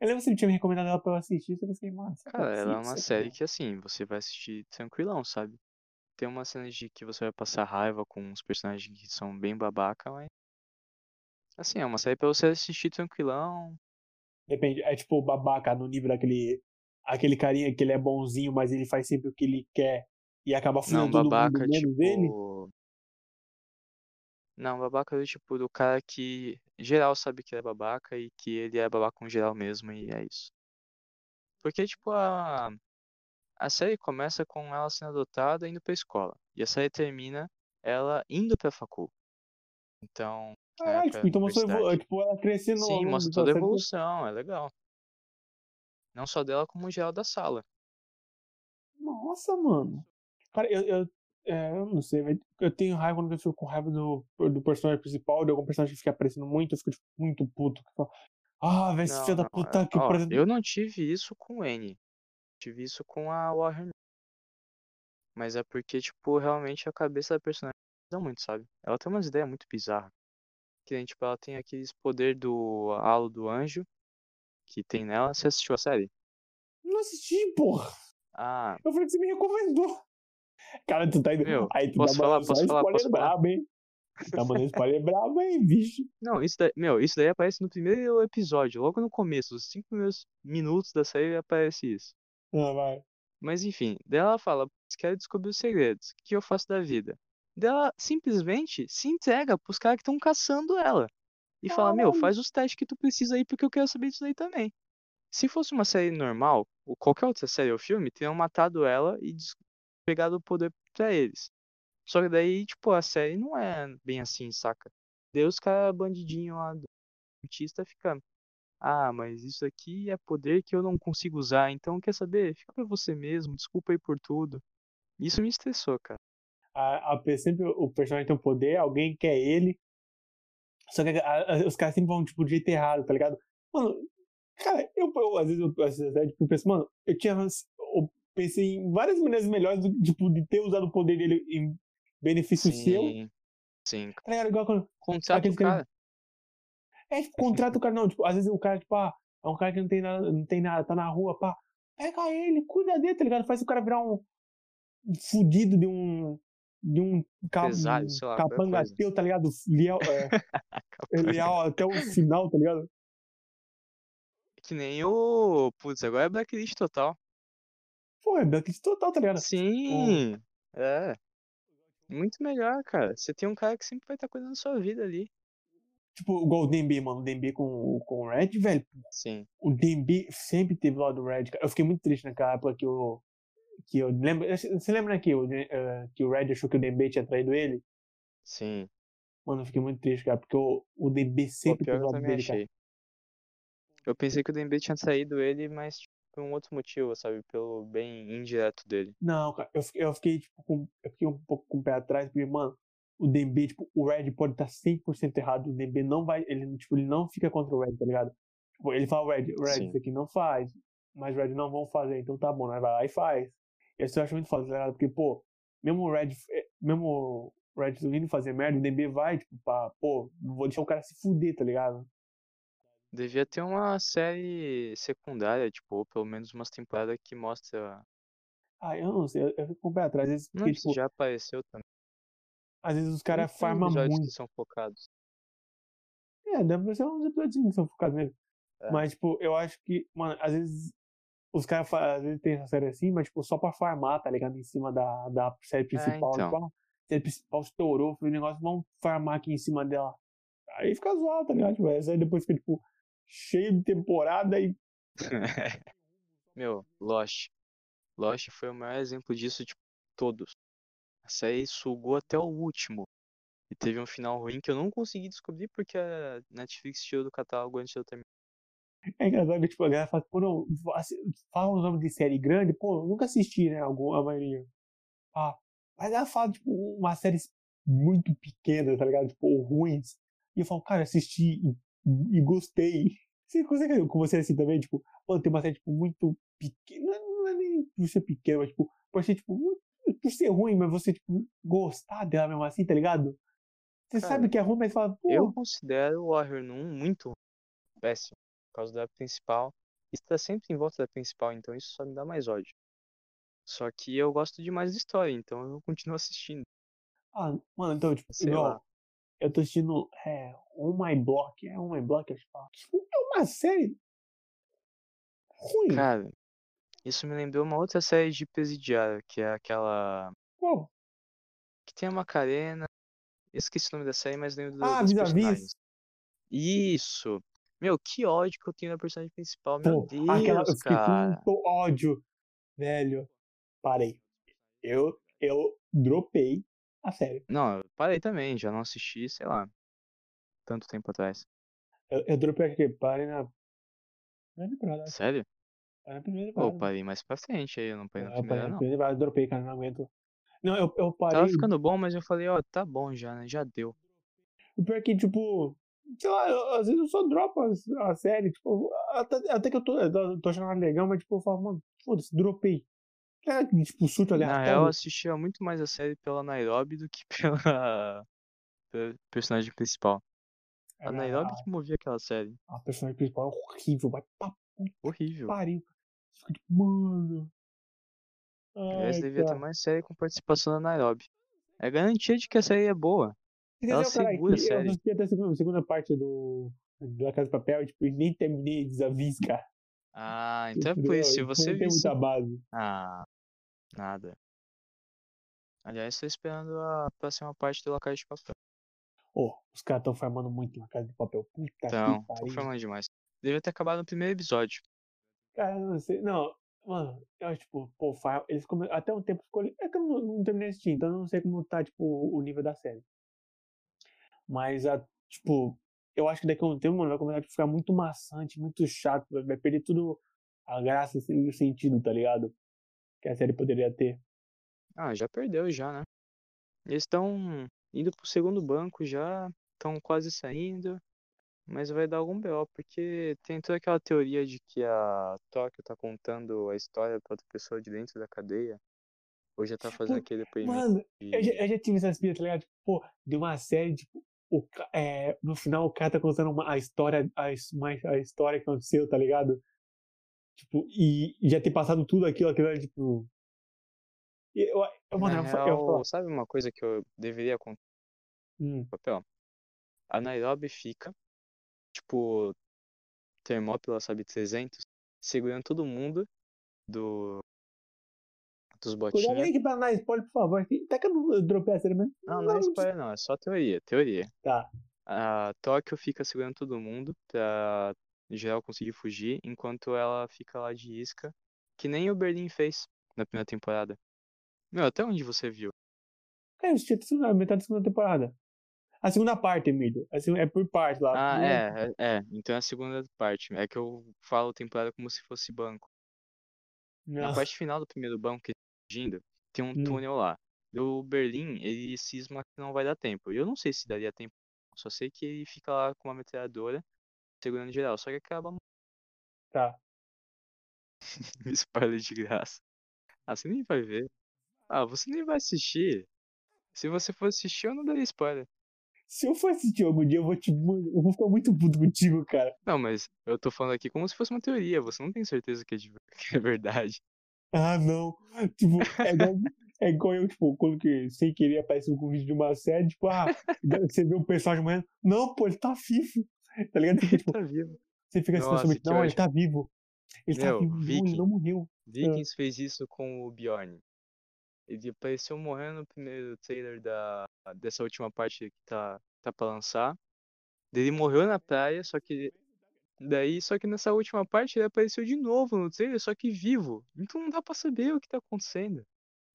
Eu lembro que você tinha me recomendado ela pra eu assistir, eu pensei, eu Cara, ela é uma série que assim, você vai assistir tranquilão, sabe? Tem uma cena de que você vai passar raiva com uns personagens que são bem babaca, mas. Assim, é uma série pra você assistir tranquilão. Depende, é tipo babaca no nível daquele. Aquele carinha que ele é bonzinho, mas ele faz sempre o que ele quer e acaba Não, fudendo todo babaca, mundo ele. tipo. Não, babaca do tipo do cara que geral sabe que é babaca e que ele é babaca com geral mesmo, e é isso. Porque, tipo, a, a série começa com ela sendo adotada e indo pra escola. E a série termina ela indo pra facul. Então, Ah, época tipo, então mostrou evolu- tipo, ela crescendo Sim, longo mostra da toda a evolução, é legal. Não só dela, como geral da sala. Nossa, mano. Cara, eu, eu, é, eu não sei, velho. Eu tenho raiva quando eu fico com raiva do, do personagem principal, de algum personagem que fica aparecendo muito, eu fico tipo, muito puto. Ah, velho, esse filho da não, puta que ó, eu não tive isso com o N. Tive isso com a Warren. Mas é porque, tipo, realmente a cabeça da personagem não muito, sabe? Ela tem umas ideias muito bizarras. Que nem, tipo, ela tem aqueles poder do halo do anjo que tem nela. Você assistiu a série? Não assisti, porra. Ah, Eu falei que você me recomendou. Cara, tu tá indo. Meu, Aí tu posso tá falar, posso falar, posso falar? brabo, hein? Tá mandando spoiler brabo, hein, bicho. não, isso daí, meu, isso daí aparece no primeiro episódio, logo no começo, os cinco primeiros minutos da série aparece isso. Ah, vai. Mas enfim, daí ela fala, "Putz, quero descobrir os segredos, o que eu faço da vida? Daí ela simplesmente se entrega pros caras que estão caçando ela. E fala, meu, faz os testes que tu precisa aí, porque eu quero saber disso aí também. Se fosse uma série normal, ou qualquer outra série ou filme, teriam matado ela e pegado o poder pra eles. Só que daí, tipo, a série não é bem assim, saca? Daí os caras bandidinho lá do cientista fica, ah, mas isso aqui é poder que eu não consigo usar, então quer saber? Fica pra você mesmo, desculpa aí por tudo. Isso me estressou, cara. A, a, sempre o personagem tem um poder, alguém quer ele. Só que a- a- os caras sempre vão, tipo, do jeito errado, tá ligado? Mano, cara, eu, eu às vezes eu, às vezes, eu, tipo, penso, mano, eu tinha. Eu pensei em várias maneiras melhores do, tipo, de ter usado o poder dele em benefício seu. Sim, sim. Tá ligado? Igual quando. Contrata o cara. É, tipo, contrata o cara, não. Tipo, às vezes o cara, tipo, ah, é um cara que não tem nada, não tem nada, tá na rua, pá. Pega ele, cuida dele, tá ligado? Faz o cara virar um fudido de um. De um sei lá, qualquer capanga teu, tá ligado? Leal, é, até o final, tá ligado? Que nem o. Putz, agora é Blacklist total. Pô, é Blacklist total, tá ligado? Sim! É. Muito melhor, cara. Você tem um cara que sempre vai estar cuidando da sua vida ali. Tipo, igual o DMB, mano. O DMB com, com o Red, velho. Sim. O DMB sempre teve lá do Red. cara. Eu fiquei muito triste naquela época que o. Que eu lembro. Você lembra né, que o, eh, que o Red achou que o DMB tinha traído ele? Sim. Mano, eu fiquei muito triste, cara. Porque o, o Pô, sempre teve também dele, cara. achei. Eu pensei que o Dembele tinha saído ele, mas tipo, por um outro motivo, sabe? Pelo bem indireto dele. Não, cara, eu fiquei, eu fiquei, tipo, com, eu fiquei um pouco com o pé atrás, porque, mano, o Dembele, tipo, o Red pode estar 100% errado, o Dembele não vai, ele, tipo, ele não fica contra o Red, tá ligado? Tipo, ele fala, Red, Red, Sim. isso aqui não faz, mas o Red não vão fazer, então tá bom, nós vai lá e faz. Isso eu acho muito foda, tá ligado? Porque, pô, mesmo o Red, eh, mesmo o Red vindo fazer merda, o Dembele vai, tipo, pra, pô, não vou deixar o cara se fuder, tá ligado? Devia ter uma série secundária, tipo, ou pelo menos umas temporadas que mostra. Ah, eu não sei, eu, eu fico com o pé atrás, às vezes, porque, tipo, já apareceu também. às vezes os caras farmam muito. que são focados. É, deve ser uns episódios que são focados nele. É. Mas, tipo, eu acho que, mano, às vezes os caras fa- às vezes tem essa série assim, mas, tipo, só pra farmar, tá ligado? Em cima da, da série principal. então. Tipo, a série principal estourou, foi um negócio, vamos farmar aqui em cima dela. Aí fica zoado, tá ligado? Tipo, essa aí depois fica, tipo, cheio de temporada e. Meu, Lost. Lost foi o maior exemplo disso de todos. A série sugou até o último. E teve um final ruim que eu não consegui descobrir porque a Netflix tirou do catálogo antes de eu terminar. É engraçado que, tipo, a galera fala, pô, não, fala os nomes de série grande, pô, eu nunca assisti, né? Algum, a maioria. Ah, mas ela fala, tipo, uma série muito pequena, tá ligado? Tipo, ruins. E eu falo, cara, assisti e, e gostei. Você consegue com você assim também? Tipo, pô, tem uma série, tipo, muito pequena. Não é, não é nem por ser pequena, mas, tipo, por ser, tipo, por ser ruim, mas você, tipo, gostar dela mesmo assim, tá ligado? Você Cara, sabe que é ruim, mas fala, pô, Eu considero o Warrior 1 muito péssimo. Por causa da principal. Está sempre em volta da principal, então isso só me dá mais ódio. Só que eu gosto demais de história, então eu continuo assistindo. ah, mano, então, tipo, Sei igual, lá. Eu tô assistindo é, On My Block. É On My Block, acho que. Tipo, é uma série ruim. Cara, isso me lembrou uma outra série de Presidiário, que é aquela Qual? que tem a Macarena. Esqueci o nome da série, mas lembro Ah, dos Vis-a-Vis. personagens. Isso! Meu, que ódio que eu tenho da personagem principal. Meu Pô, aquela, eu Deus, cara. com ódio. Velho, parei. Eu, eu dropei a série. Não, eu parei também, já não assisti, sei lá, tanto tempo atrás. Eu, eu dropei que parei na. Primeira temporada. Sério? Parei na primeira Pô, eu parei mais pra frente aí, eu não parei na Eu parei primeira na não. primeira temporada, dropei, cara, não aguento. Não, eu, eu Tava parei. ficando bom, mas eu falei, ó, tá bom já, né? Já deu. O pior é que, tipo, sei lá, eu- às vezes eu só dropo a, a série, tipo, até, até que eu tô, eu tô- achando ela legal, mas, tipo, eu falo, mano, foda-se, dropei. É, tipo, surto Na real, eu aleatório. assistia muito mais a série pela Nairobi do que pela, personagem principal. A Nairobi que movia aquela série. a personagem principal é horrível, vai pra Horrível. pariu. Fica tipo, mano. Ai, devia ter mais série com participação da Nairobi. É garantia de que a série é boa. Ela cara? segura a Que Eu série. assisti até a segunda, segunda parte do da Casa de Papel, tipo, e nem terminei Vis-a-Vis, cara. Ah, então é por isso. Se você não tem muita base. Ah, nada. Aliás, tô esperando a próxima parte do La Casa de Papel. Ô, os caras tão farmando muito na Casa de Papel. Puta Então, que pariu. formando demais. Devia ter acabado no primeiro episódio. Cara, eu não sei. Não, mano, eu acho, tipo, pô, eles come... até um tempo ficou. É que eu não, não terminei de assistir, então eu não sei como tá, tipo, o nível da série. Mas, a, tipo, eu acho que daqui a um tempo, mano, vai começar a ficar muito maçante, muito chato, vai, perder tudo a graça e o sentido, tá ligado? Que a série poderia ter. Ah, já perdeu já, né? Eles estão indo pro segundo banco já, estão quase saindo, mas vai dar algum BO, porque tem toda aquela teoria de que a Tóquio tá contando a história pra outra pessoa de dentro da cadeia, ou já tá fazendo Pô, aquele depoimento Mano, eu já, de... eu já tive essas pilhas, tá ligado? Tipo, pô, de uma série, tipo, o, é, no final o cara tá contando uma, a história, a, a história que aconteceu, tá ligado? Tipo, e já ter passado tudo aquilo, aquilo era, tipo. Eu, eu, mano, Na eu, eu real, sabe uma coisa que eu deveria contar Hum, papel? A Nairobi fica, tipo, Termópila, sabe, 300, segurando todo mundo do dos Cuidado botinhos. aí que pra dar spoiler, por favor. Até que eu não dropei a série mesmo. Não, não é spoiler não, é só teoria, teoria. Tá. A Tóquio fica segurando todo mundo pra geral conseguir fugir, enquanto ela fica lá de isca, que nem o Berlim fez na primeira temporada. Meu, até onde você viu? Cara, eu assisti a metade da segunda temporada. A segunda parte, Emílio. É por parte lá. Ah, Primeira- é, é, é, então é a segunda parte. É que eu falo temporada como se fosse banco. Na Não. parte final do primeiro banco, que fugindo, tem um Hum. túnel lá. O Berlim, ele cisma que não vai dar tempo. Eu não sei se daria tempo. Só sei que ele fica lá com uma metralhadora segurando geral. Só que acaba Tá. spoiler de graça. Ah, você nem vai ver. Ah, você nem vai assistir. Se você for assistir, eu não daria spoiler. Se eu for assistir algum dia, eu vou te. Eu vou ficar muito puto contigo, cara. Não, mas eu tô falando aqui como se fosse uma teoria. Você não tem certeza que é, é verdade. Ah, não. Tipo, é igual, é igual eu, tipo, quando que sem querer aparece um vídeo de uma série, tipo, ah, você vê um personagem morrendo. Não, pô, ele tá vivo. Tá ligado? Fica, tipo, Tá vivo. você fica assim Nossa, não, ele tá vivo. Ele tá Meu, vivo, não, ele Viking. não morreu. Vikings fez isso com o Bjorn. Ele apareceu morrendo no primeiro trailer da, dessa última parte que tá, tá pra lançar. Ele morreu na praia, só que. Daí, só que nessa última parte ele apareceu de novo no trailer, só que vivo. Então não dá pra saber o que tá acontecendo.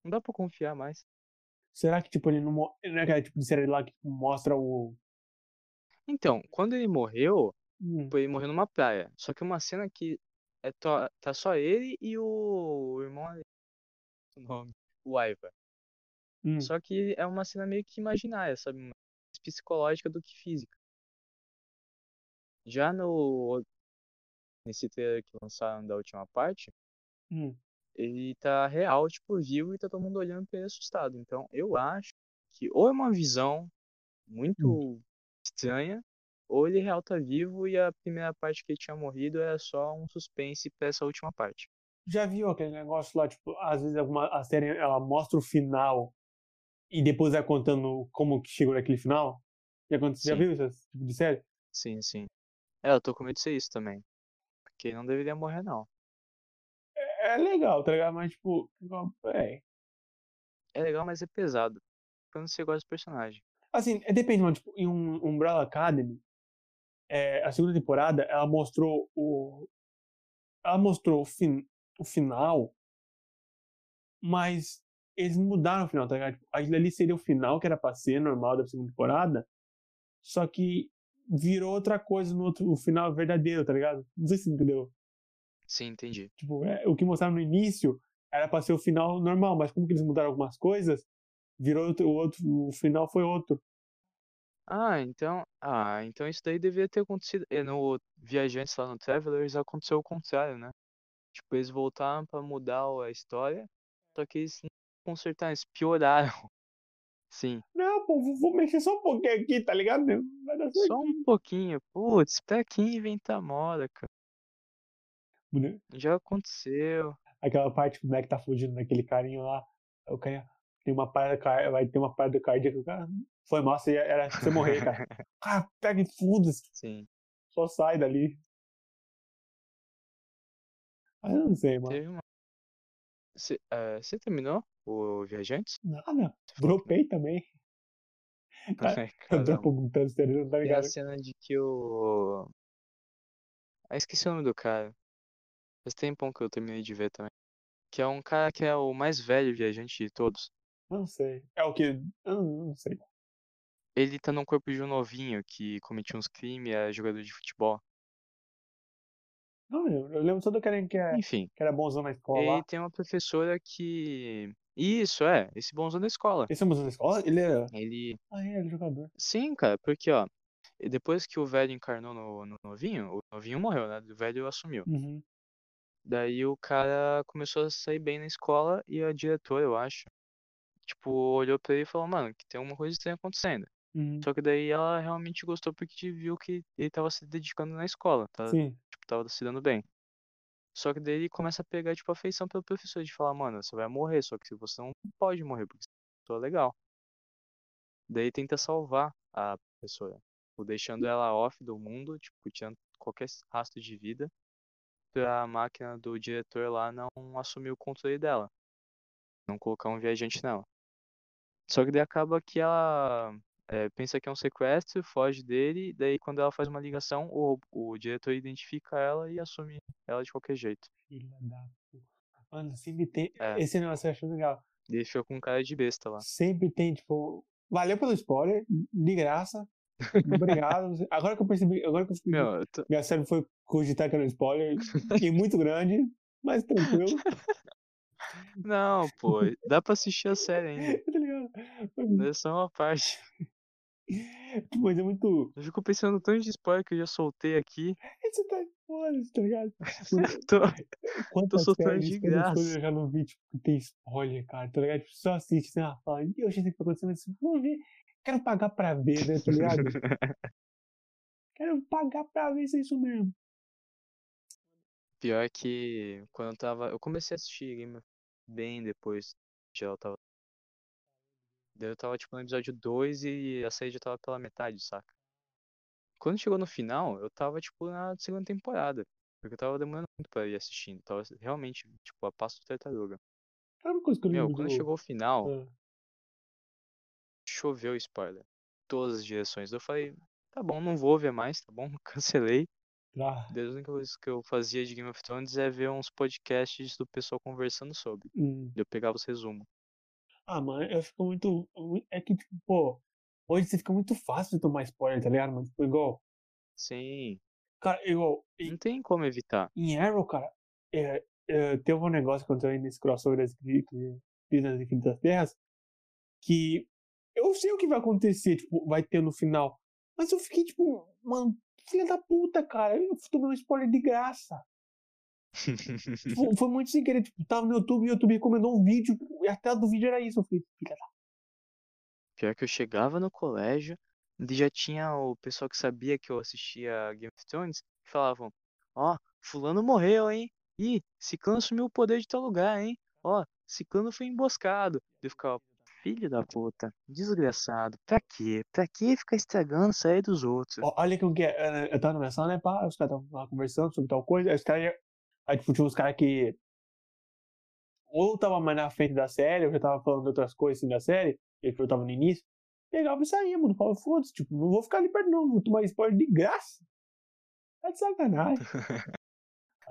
Não dá pra confiar mais. Será que, tipo, ele não. mo- Ele não é aquela tipo de série lá que tipo, mostra o. Então, quando ele morreu, Hum, ele morreu numa praia. Só que uma cena que é to- tá só ele e o, o irmão o nome, o Aiva. hum. Só que é uma cena meio que imaginária, sabe? Mais psicológica do que física. Já no nesse trailer que lançaram da última parte, hum. ele tá real, tipo, vivo e tá todo mundo olhando pra ele assustado. Então, eu acho que ou é uma visão muito estranha, ou ele real tá vivo e a primeira parte que ele tinha morrido era só um suspense pra essa última parte. Já viu aquele negócio lá, tipo, às vezes alguma, a série ela mostra o final e depois vai contando como que chegou naquele final? Já, aconteceu, já viu esse tipo de série? Sim, sim. É, eu tô com medo de ser isso também. Porque não deveria morrer, não. É, é legal, tá ligado? Mas, tipo, é. É legal, mas é pesado. Quando você gosta do personagem. Assim, é, depende, mano. Tipo, em um Umbrella Academy, é, a segunda temporada, ela mostrou o. Ela mostrou o, fin, o final, mas eles mudaram o final, tá ligado? Tipo, Aquilo ali seria o final que era pra ser normal da segunda temporada, só que virou outra coisa no outro, o final verdadeiro, tá ligado? Não sei se entendeu. Sim, entendi. Tipo, é, o que mostraram no início era pra ser o final normal, mas como que eles mudaram algumas coisas, virou outro, o outro, o final foi outro. Ah, então. Ah, então isso daí deveria ter acontecido. É, no Viajantes lá no Travelers aconteceu o contrário, né? Tipo, eles voltaram pra mudar a história, só que eles não consertaram, eles pioraram. Sim, Não, pô, vou, mexer só um pouquinho aqui, tá ligado? Vai dar certo. só um pouquinho. Putz, pra que inventar moda, cara? Já aconteceu. Aquela parte que o Mac tá fugindo daquele carinha lá, o cara tem uma parada, car- vai ter uma parada cardíaca, o cara foi mal, você, era você morrer, cara. Cara, pega e foda-se, Sim. só sai dali. Ah, eu não sei, mano. Teve uma. Você eh, você terminou o Viajantes? Nada, que dropei também. Cara, Ai, Eu caramba. dropo um não tá Tem a ligado? cena de que o. Ah, esqueci o nome do cara. Faz tempão que eu terminei de ver também. Que é um cara que é o mais velho viajante de todos. Não sei. É o que? Eu não, não sei. Ele tá no corpo de um novinho que cometia uns crimes, é jogador de futebol. Não lembro. Eu lembro só do que, é, Enfim, que era bonzão na escola ele lá. tem uma professora que. Isso, é, esse bonzão da escola. Esse é bonzão na escola? Ele era. Ele. Ah, é, ele é jogador. Sim, cara, porque, ó. e Depois que o velho encarnou no, no novinho, o novinho morreu, né? O velho assumiu. Uhum. Daí o cara começou a sair bem na escola e a diretora, eu acho, tipo, olhou pra ele e falou, mano, que tem alguma coisa estranha acontecendo. Uhum. Só que daí ela realmente gostou porque viu que ele tava se dedicando na escola, tá? Sim. Tava se dando bem. Só que daí ele começa a pegar, tipo, afeição pelo professor, de falar, mano, você vai morrer, só que você não pode morrer, porque você é legal. Daí tenta salvar a professora, tipo, deixando ela off do mundo, tipo, tirando qualquer rastro de vida pra máquina do diretor lá não assumir o controle dela. Não colocar um viajante nela. Só que daí acaba que ela é, pensa que é um sequestro, foge dele, daí quando ela faz uma ligação, o, o diretor identifica ela e assume ela de qualquer jeito. Filha da puta. Mano, sempre tem. É. Esse negócio eu acho legal. Fica com cara de besta lá. Sempre tem, tipo. Valeu pelo spoiler, de graça. Obrigado. Agora que eu percebi, agora que eu percebi, Meu, eu tô- minha série foi cogitar que era um spoiler, e muito grande, mas tranquilo, Não, pô, dá pra assistir a série ainda. tá ligado? É só uma parte. Mas é muito. Eu fico pensando no tanto de spoiler que eu já soltei aqui. Você tá foda, tá ligado? Tô- Quantas séries, de graça. eu já não vi, tipo, que tem spoiler, cara, tá ligado? Tipo, só assiste, assim, ah, fala, e eu sei o que tá acontecendo, mas vamos ver, quero pagar pra ver, né, tá ligado? quero pagar pra ver se é isso mesmo. Pior que quando eu tava. Eu comecei a assistir Game bem depois já eu tava. Daí eu tava tipo no episódio 2 e a série já tava pela metade, saca? Quando chegou no final, eu tava tipo na segunda temporada. Porque eu tava demorando muito pra ir assistindo. Tava realmente, tipo, a passo de tartaruga. Sabe uma coisa que eu Meu, quando do... chegou o final, Ah, choveu spoiler. Todas as direções. Eu falei, tá bom, não vou ver mais, tá bom? Cancelei. ah, Daí a única coisa que eu fazia de Game of Thrones é ver uns podcasts do pessoal conversando sobre. hum. Eu pegava os resumos. Ah, mano, eu fico muito. É que, tipo, pô, hoje você fica muito fácil de tomar spoiler, tá ligado? Mas, tipo, igual. Sim, Cara, igual. não tem como evitar. Em Arrow, cara, é, é, teve um negócio que aconteceu aí nesse crossover das das Infinitas Terras que eu sei o que vai acontecer, tipo, vai ter no final. Mas eu fiquei, tipo, mano, filha da puta, cara, eu tomei um spoiler de graça. Tipo, foi muito sem querer, tipo, tava no YouTube e o YouTube recomendou um vídeo e a tela do vídeo era isso. Eu falei, filha da Pior que eu chegava no colégio e já tinha o pessoal que sabia que eu assistia Game of Thrones que falavam, ó, fulano morreu, hein? Ih, Ciclano assumiu o poder de tal lugar, hein? Ó, Ciclano foi emboscado. Eu ficava, filho da puta, desgraçado, pra quê? Pra que ficar estragando a série dos outros? Olha que eu, que- eh, eu tava sala, né, pá, os caras estavam lá conversando sobre tal coisa, aí os caras, aí tipo, tinha uns caras que ou tava mais na frente da série, ou já tava falando de outras coisas assim da série, e tipo, eu tava no início, pegava e saía, mano, falava, foda-se, tipo, não vou ficar ali perto não, vou tomar spoiler de graça. Tá de sacanagem.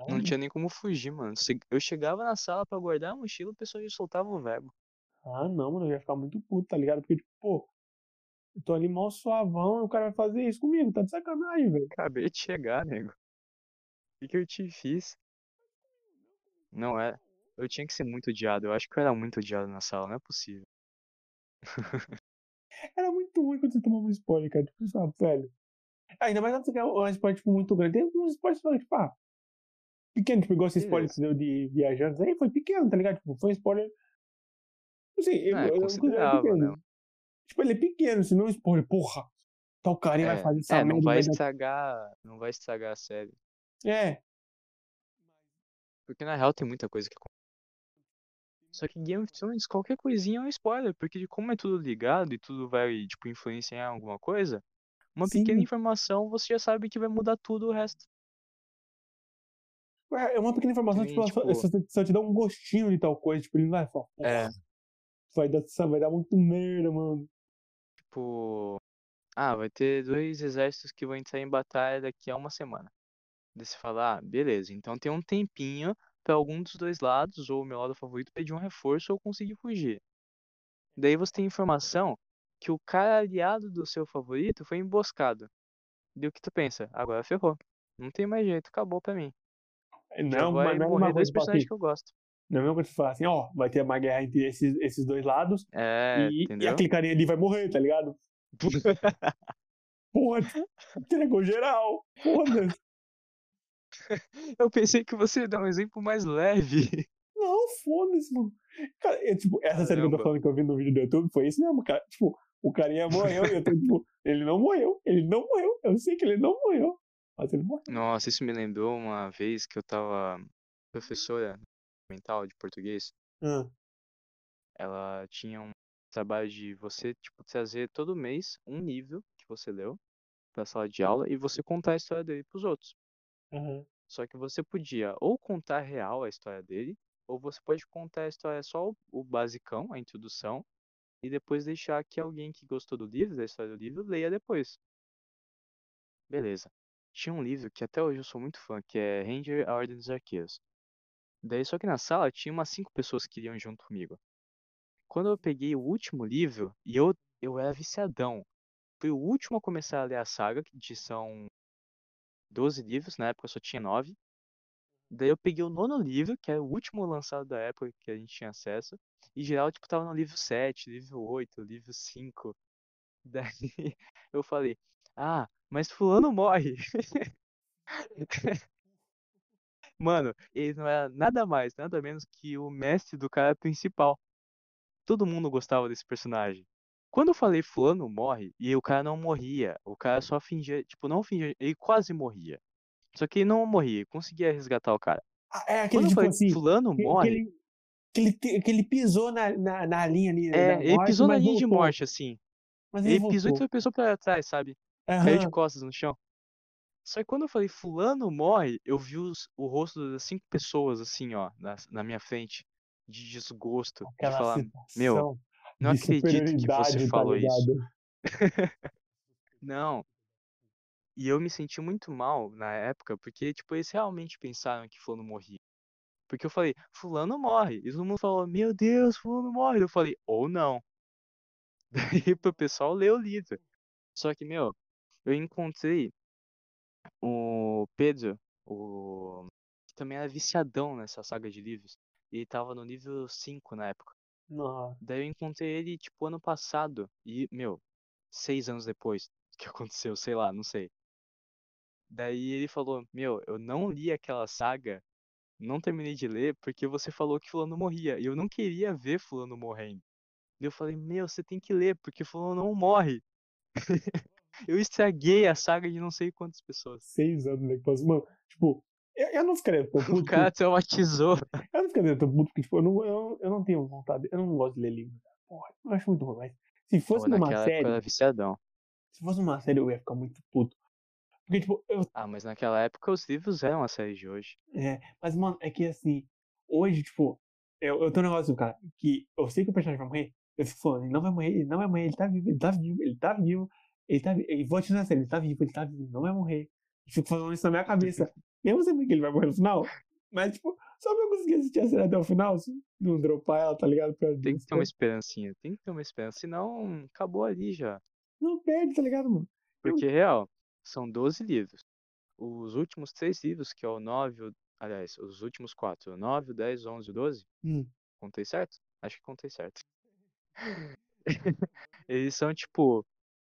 Não tinha nem como fugir, mano. Eu chegava na sala pra guardar a mochila, o pessoal já soltava o verbo. Ah, não, mano, eu ia ficar muito puto, tá ligado? Porque, tipo, pô, eu tô ali mal suavão e o cara vai fazer isso comigo, tá de sacanagem, velho. Acabei de chegar, nego. O que, que eu te fiz? Não é. Eu tinha que ser muito odiado. Eu acho que eu era muito odiado na sala, não é possível. Era muito ruim quando você tomava um spoiler, cara. Tipo, sabe, velho. Ainda mais quando você quer um spoiler, tipo, muito grande. Tem alguns spoilers que tipo, ah, pequeno, tipo, igual esse spoiler que você deu de viajantes aí, foi pequeno, tá ligado? Tipo, foi um spoiler. Assim, eu, É, eu, eu considerável, pequeno. né? Tipo, ele é pequeno, se não é um spoiler, porra. Tal carinha vai É, fazer essa é, não merda. vai vai estragar. Não vai estragar a série. É, Porque na real tem muita coisa que. Só que Game of Thrones, qualquer coisinha é um spoiler, porque como é tudo ligado e tudo vai, tipo, influenciar alguma coisa, uma pequena Sim. informação você já sabe que vai mudar tudo o resto. é uma pequena informação, Sim, tipo, tipo- só, só te dá um gostinho de tal coisa, tipo, ele não vai falar, É. vai, dar, vai dar muito merda, mano. Tipo, ah, vai ter dois exércitos que vão entrar em batalha daqui a uma semana. Daí você fala, ah, beleza, então tem um tempinho pra algum dos dois lados, ou o meu lado favorito, pedir um reforço ou conseguir fugir. Daí você tem informação que o cara aliado do seu favorito foi emboscado. O que tu pensa? Agora ferrou. Não tem mais jeito, acabou pra mim. Já Não, vai mas não é morrer dois tipo, assim, personagens que eu gosto. não é coisa que você falar assim, ó, vai ter uma guerra entre esses, esses dois lados, É, e, e aquele carinha ali vai morrer, tá ligado? Porra, entregou geral. Foda-se. Eu pensei que você ia dar um exemplo mais leve. Não, foda-se, mano. Cara, é, tipo, essa série que eu tô falando que eu vi no vídeo do YouTube foi isso mesmo, cara. Tipo, o carinha morreu e eu tô, tipo, ele não morreu, ele não morreu. Eu sei que ele não morreu. Mas ele morreu. Nossa, isso me lembrou uma vez que eu tava professora mental de português. Ah, Ela tinha um trabalho de você, tipo, trazer todo mês um livro que você leu pra sala de aula e você contar a história dele pros outros. Aham. Só que você podia ou contar real a história dele, ou você pode contar a história só o, o basicão, a introdução, e depois deixar que alguém que gostou do livro, da história do livro, leia depois. Beleza. Tinha um livro que até hoje eu sou muito fã, que é Ranger a Ordem dos Arqueiros. Daí só que na sala tinha umas cinco pessoas que iriam junto comigo. Quando eu peguei o último livro, e eu, eu era viciadão. Fui o último a começar a ler a saga, que são 12 livros, na época eu só tinha 9. Daí eu peguei o nono livro, que era o último lançado da época que a gente tinha acesso. E geral, tipo, tava no livro 7, livro 8, livro 5. Daí eu falei, ah, mas fulano morre. Mano, ele não era nada mais, nada menos que o mestre do cara principal. Todo mundo gostava desse personagem. Quando eu falei fulano morre, e o cara não morria, o cara só fingia, tipo, não fingia, ele quase morria. Só que ele não morria, conseguia resgatar o cara. Ah, é aquele Quando tipo falei assim. fulano que, morre, que, ele, que, ele, que ele pisou na, na, na linha ali. é, da ele morte, pisou na mas linha de voltou. morte, assim. Mas ele, Ele pisou e tropeçou pra trás, sabe? Caiu de costas no chão. Só que quando eu falei fulano morre, eu vi os- o rosto das cinco pessoas, assim, ó, na, na minha frente, de desgosto, de Aquela falar, meu, situação não de acredito que você tá falou isso. Não. E eu me senti muito mal na época, porque, tipo, eles realmente pensaram que fulano morria. Porque eu falei, fulano morre. E todo mundo falou, meu Deus, fulano morre. Eu falei, ou não. Daí pro pessoal ler o livro. Só que, meu, eu encontrei o Pedro, o que também era viciadão nessa saga de livros. E ele tava no nível 5 na época. Nossa. Daí eu encontrei ele, tipo, ano passado. E, meu, seis anos depois que aconteceu, sei lá, não sei. Daí ele falou, meu, eu não li aquela saga, não terminei de ler, porque você falou que fulano morria. E eu não queria ver fulano morrendo. Daí eu falei, meu, você tem que ler, porque fulano não morre. eu estraguei a saga de não sei quantas pessoas. Seis anos, passou. Mano, tipo, eu, eu não ficaria tão O puto. cara traumatizou. Eu não ficaria tão puto, porque, tipo, eu não, eu, eu não tenho vontade. Eu não gosto de ler livro. Porra, eu acho muito ruim. Mas se fosse Pô, numa época série, era viciadão. se fosse numa série, eu ia ficar muito puto. Porque, tipo, eu. Ah, mas naquela época os livros eram a série de hoje. É, mas, mano, é que assim, hoje, tipo, eu, eu tenho um negócio, cara, que eu sei que o personagem vai morrer, eu fico falando, ele não vai morrer, ele não vai morrer, ele tá vivo, ele tá vivo, ele tá vivo, ele tá vivo, e vou te dizer série, ele tá vivo, ele tá vivo, ele não vai morrer. Eu fico falando isso na minha cabeça, mesmo sabendo que ele vai morrer no final, mas, tipo, só pra eu conseguir assistir a série até o final, se não dropar ela, tá ligado? Pra Tem que ter uma esperancinha, tem que ter uma esperança, senão acabou ali já. Não perde, tá ligado, mano? Porque, real, são 12 livros. Os últimos três livros, que é o 9, o- aliás, os últimos quatro, o 9, o 10, o 11 e o 12, Hum. contei certo? Acho que contei certo. Eles são, tipo,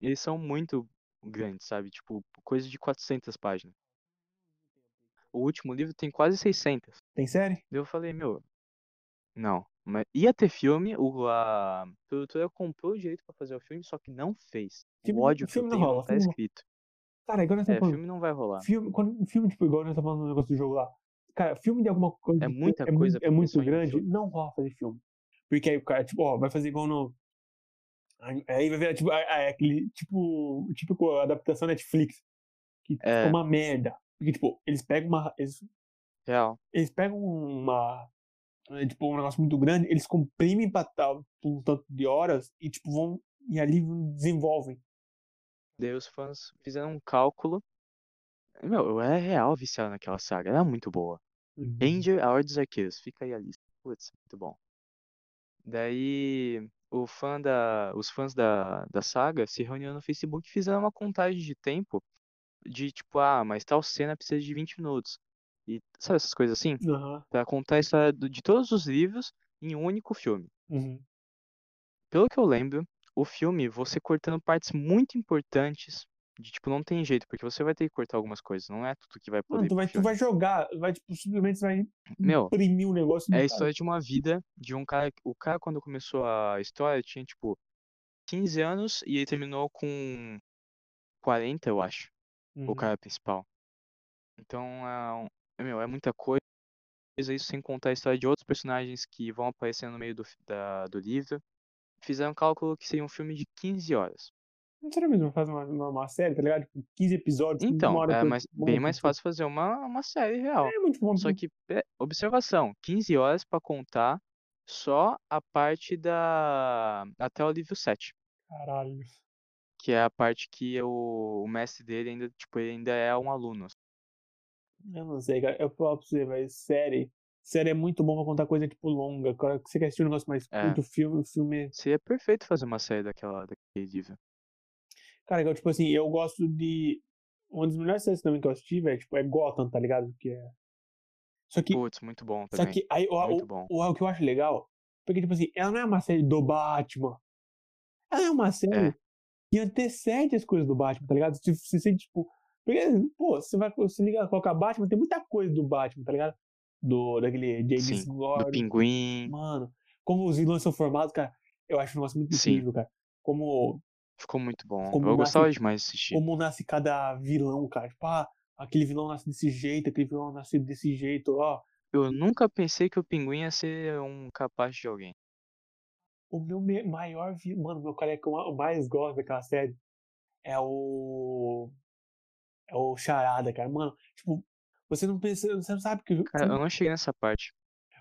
eles são muito grandes, sabe? Tipo, coisa de 400 páginas. O último livro tem quase 600. Tem série? Eu falei, meu, não. Mas ia ter filme, o, a produtora comprou o direito pra fazer o filme, só que não fez. Filme- o ódio que filme eu não tenho rola, não tá não- escrito. Cara, igual nós É, falando, filme não vai rolar. filme, quando, filme, tipo, igual nós estamos falando do negócio do jogo lá. Cara, filme de alguma coisa É tipo, muita é coisa muito, é pra muito grande, não rola fazer filme. Porque aí o cara, tipo, ó, vai fazer igual no. Aí vai virar, tipo, é, é aquele, tipo, típico adaptação Netflix. Que É. é uma merda. Porque, tipo, eles pegam uma. Eles, Real. eles pegam uma. é, Tipo, um negócio muito grande, eles comprimem pra tal, por um tanto de horas e, tipo, vão. E ali desenvolvem. Daí os fãs fizeram um cálculo. Meu, eu era real viciado naquela saga, era muito boa. Uhum. Ranger, a Ordem dos Arqueiros, fica aí a lista. Putz, muito bom. Daí o fã da, os fãs da, da saga se reuniram no Facebook e fizeram uma contagem de tempo de tipo, ah, mas tal cena precisa de 20 minutos. E sabe essas coisas assim? Aham. Pra contar a história de todos os livros em um único filme. Uhum. Pelo que eu lembro, o filme, você cortando partes muito importantes, de tipo, não tem jeito, porque você vai ter que cortar algumas coisas, não é tudo que vai poder ir tu vai, tu vai jogar, vai, tipo, simplesmente vai Meu, imprimir um negócio. é a história de uma vida de um cara. O cara, quando começou a história, tinha tipo 15 anos e ele terminou com 40, eu acho, o Uhum. cara principal. Então, é, um- meu, é muita coisa, isso sem contar a história de outros personagens que vão aparecer no meio do, fi- da, do livro. Fizeram um cálculo que seria um filme de 15 horas. Não seria mesmo fazer uma, uma, uma série, tá ligado? Tipo, 15 episódios, uma Então, hora é por- mais, bem hora mais fácil fazer uma, uma série real. É muito bom. Só que, é, observação, 15 horas pra contar só a parte da até o nível 7, Caralho. Que é a parte que o, o mestre dele ainda, tipo, ainda é um aluno. Eu não sei, cara. Eu falo pra você, mas série. Série é muito bom pra contar coisa, tipo, longa. Agora que você quer assistir um negócio mais É. curto, filme, o filme. Seria perfeito fazer uma série daquela daquele nível. Cara, igual, tipo assim, eu gosto de. Uma das melhores séries também que eu assisti, velho, tipo, é Gotham, tá ligado? Que é. Só que. Putz, muito bom Só também. que aí, o, Muito o, bom. o, o que eu acho legal, porque, tipo assim, ela não é uma série do Batman. Ela é uma série É. que antecede as coisas do Batman, tá ligado? Você se sente, tipo. Porque, pô, você vai você liga colocar Batman, tem muita coisa do Batman, tá ligado? Do, daquele James Sim, do Gordon. Pinguim. Mano, como os vilões são formados, cara, eu acho um negócio muito Sim. incrível, cara. Como, Ficou muito bom. Como eu nasce- gostava demais de assistir. como nasce cada vilão, cara. Tipo, ah, aquele vilão nasce desse jeito, aquele vilão nasce desse jeito, ó. Eu nunca pensei que o Pinguim ia ser um capaz de alguém. O meu me- maior vilão, mano, meu cara que eu ma- mais gosto daquela série é o. É o Charada, cara. Mano, tipo, você não pensa, você não sabe que. Cara, eu não cheguei nessa parte.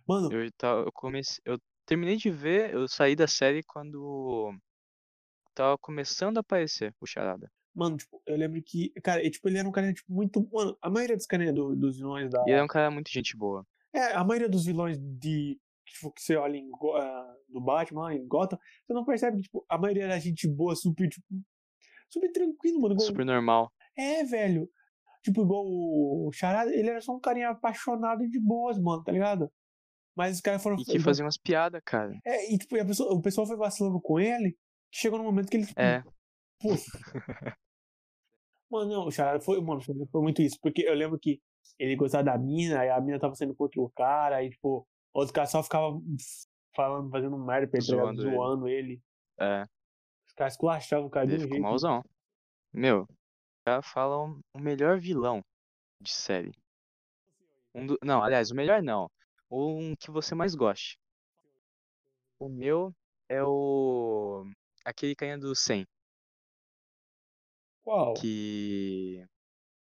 Mano, Eu, tava, eu comecei, eu terminei de ver, eu saí da série quando tava começando a aparecer o Charada. mano, tipo, eu lembro que. Cara, e, tipo, ele era um cara, tipo, muito. Mano, a maioria dos caras do- dos vilões da. E ele é um cara muito gente boa. É, a maioria dos vilões de. Tipo, que você olha em, ah, do Batman, em Gotham, você não percebe que, tipo, a maioria era gente boa, super, tipo. Super tranquilo, mano. igual- Super normal. É, velho. Tipo, igual o Charada, ele era só um carinha apaixonado de boas, mano, tá ligado? Mas os caras foram. E que fazia umas piadas, cara. É, e tipo, e pessoa- o pessoal foi vacilando com ele, que chegou num momento que ele, tipo, É, pô. Mano, não, o Charada foi, mano, foi muito isso. Porque eu lembro que ele gostava da mina, aí a mina tava sendo contra o cara, aí, tipo, outros caras só ficavam falando, fazendo merda ligado? Zoando ele. zoando ele. é. Os caras esculachavam o cara de Ele um ficou jeito. malzão. Meu, o cara fala o melhor vilão de série. Um do... Não, aliás, o melhor não. Um que você mais goste. O meu é o. Aquele carinha do 100. Qual? Que.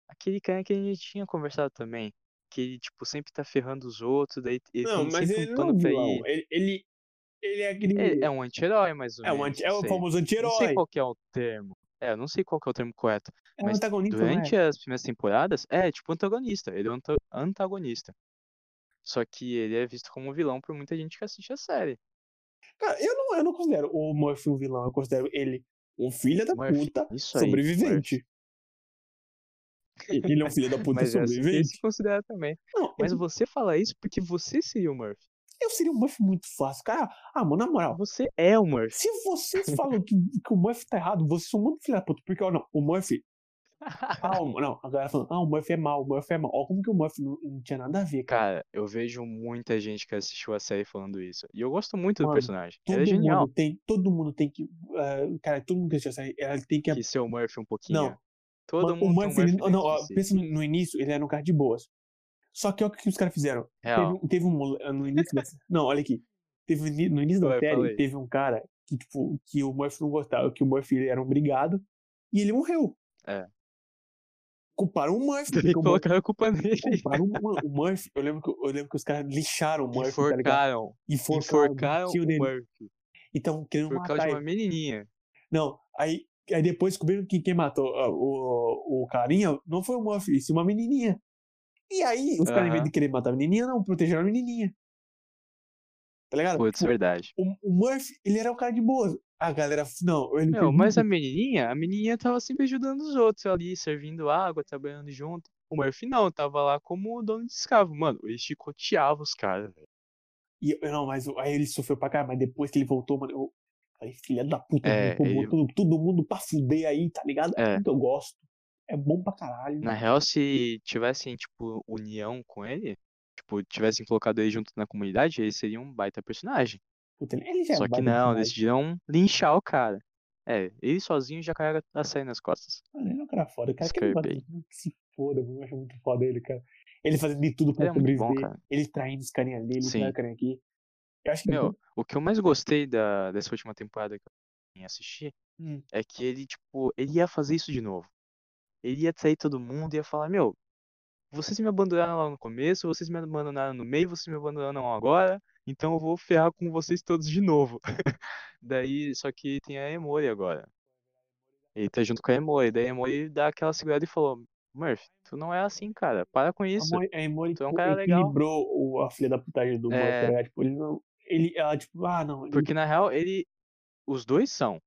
Aquele cara que a gente tinha conversado também. Que ele, tipo, sempre tá ferrando os outros, daí ele Não, tem mas sempre ele um não é um pra vilão. ir. Ele, ele, ele é aquele. É, é um anti-herói, mais ou É, um menos. anti, é não o famoso Não sei anti-herói. qual que é o termo. É, eu não sei qual que é o termo correto. É um mas antagonista, não Durante é? as primeiras temporadas, é tipo antagonista. Ele é um anta- antagonista. Só que ele é visto como um vilão por muita gente que assiste a série. Cara, eu não, eu não considero o Murphy um vilão, eu considero ele um filho da Murphy, puta isso aí, sobrevivente. Ele é um filho da puta Mas é assim sobrevivente. se considera também. Não, Mas eu, você fala isso porque você seria o Murphy. eu seria um Murphy muito fácil. Cara, ah, mano, na moral, Você é o Murphy. se vocês falam que, que o Murphy tá errado, vocês são muito filho da puta. Porque, ó, não, o Murphy. Ah, o- não, a galera falando, ah, o Murphy é mal, o Murphy é mal. Ó, como que o Murphy não, não tinha nada a ver, cara. Cara, eu vejo muita gente que assistiu a série falando isso. E eu gosto muito do Mano, personagem. Ele Todo é genial. mundo tem, todo mundo tem que. ah, cara, todo mundo que assistiu essa série, ela tem que. Que ser o Murphy um pouquinho. Não, Todo o mundo ele- Murphy não, dentro ó, pensa no, no início, ele era um cara de boas. Só que olha o que os caras fizeram. Teve, um- teve um mole- no início da, Não, olha aqui. Teve, no início da série, teve um cara que, tipo, que o Murphy não gostava, que o Murphy ele era um brigado, e ele morreu. É. Culparam o Murphy. O Murphy colocaram a culpa nele. culparam o, Mur- o Murphy. Eu lembro, que, eu lembro que os caras lixaram o Murphy, tá ligado? Enforcaram. Enforcaram, Enforcaram o o. Murphy. E estavam querendo Por matar causa de ele. uma menininha. Não, aí, aí depois descobriram que quem matou ó, o, o carinha não foi o Murphy, sim uma menininha. E aí, os caras, em vez de querer matar a menininha, não, protegeram a menininha. Tá ligado? Putz, Tipo, verdade. o, o Murphy, ele era um cara de boa. A galera, não, ele fez mas a menininha, a menininha tava sempre ajudando os outros ali, servindo água, trabalhando junto. O Murphy não, tava lá como dono de escravo. Mano, ele chicoteava os caras, velho. E, não, mas o- aí ele sofreu pra caralho, mas depois que ele voltou, mano, eu falei, filha da puta, É, ele- botou todo mundo pra fuder aí, tá ligado? É É. que eu gosto. É bom pra caralho. Na real, se tivessem, tipo, união com ele, tipo, tivessem colocado ele junto na comunidade, ele seria um baita personagem. Puta, ele- ele já é Só um que não, personagem. decidiram linchar o cara. É, ele sozinho já carrega a série nas costas. Mano, ele é um cara foda, cara. Aquele Scarpay. mano, que se foda. Eu acho muito foda ele, cara. Ele fazendo de tudo pra Ele é muito bom, cara. Ele traindo os carinha ali, ele Sim. traindo o carinha aqui. Eu acho que Meu, o que eu mais gostei da, dessa última temporada que eu assistir, Hum. é que ele, tipo, ele ia fazer isso de novo. Ele ia trair todo mundo e ia falar, meu, vocês me abandonaram lá no começo, vocês me abandonaram no meio, vocês me abandonaram agora, então eu vou ferrar com vocês todos de novo. Daí, só que tem a Emori agora. Ele tá junto com a Emori, daí a Emori dá aquela segurada e falou, Murphy, tu não é assim, cara, para com A isso. Mori, a Emori Tu é um cara legal. equilibrou a filha da putagem do Murphy, É. tá ligado? Tipo, ele não. Ele, ela, tipo, ah, não. ele- Porque na real, ele. Os dois são.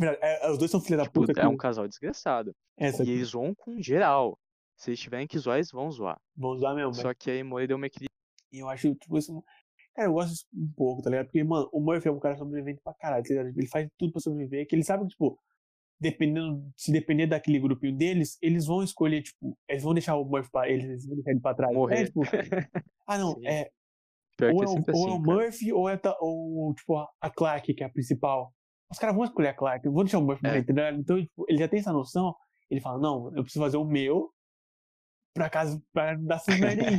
É, os dois são filha da Tipo, puta. é um casal desgraçado. Essa E eles zoam com geral. Se eles tiverem que zoar, eles vão zoar. vão usar mesmo, Só que a Emori deu uma equilíbrio. E eu acho, tipo, isso. Cara, eu gosto disso um pouco, tá ligado? Porque, mano, o Murphy é um cara sobrevivente pra caralho, tá? Ele faz tudo pra sobreviver, que ele sabe que, tipo, dependendo, se depender daquele grupinho deles, eles vão escolher, tipo, eles vão deixar o Murphy pra eles, eles vão deixar ele pra trás. Morrer. É, tipo, ah, não, Sim. é, Pior ou que é, é o, ou é assim, o cara. Murphy, ou é ta- ou, tipo, a, Clark, que é a principal. Os caras vão escolher a Clark, vão deixar o Murphy É. tá ligado? Então, tipo, ele já tem essa noção, ele fala, não, eu preciso fazer o meu, pra casa, pra dar essas merda aí.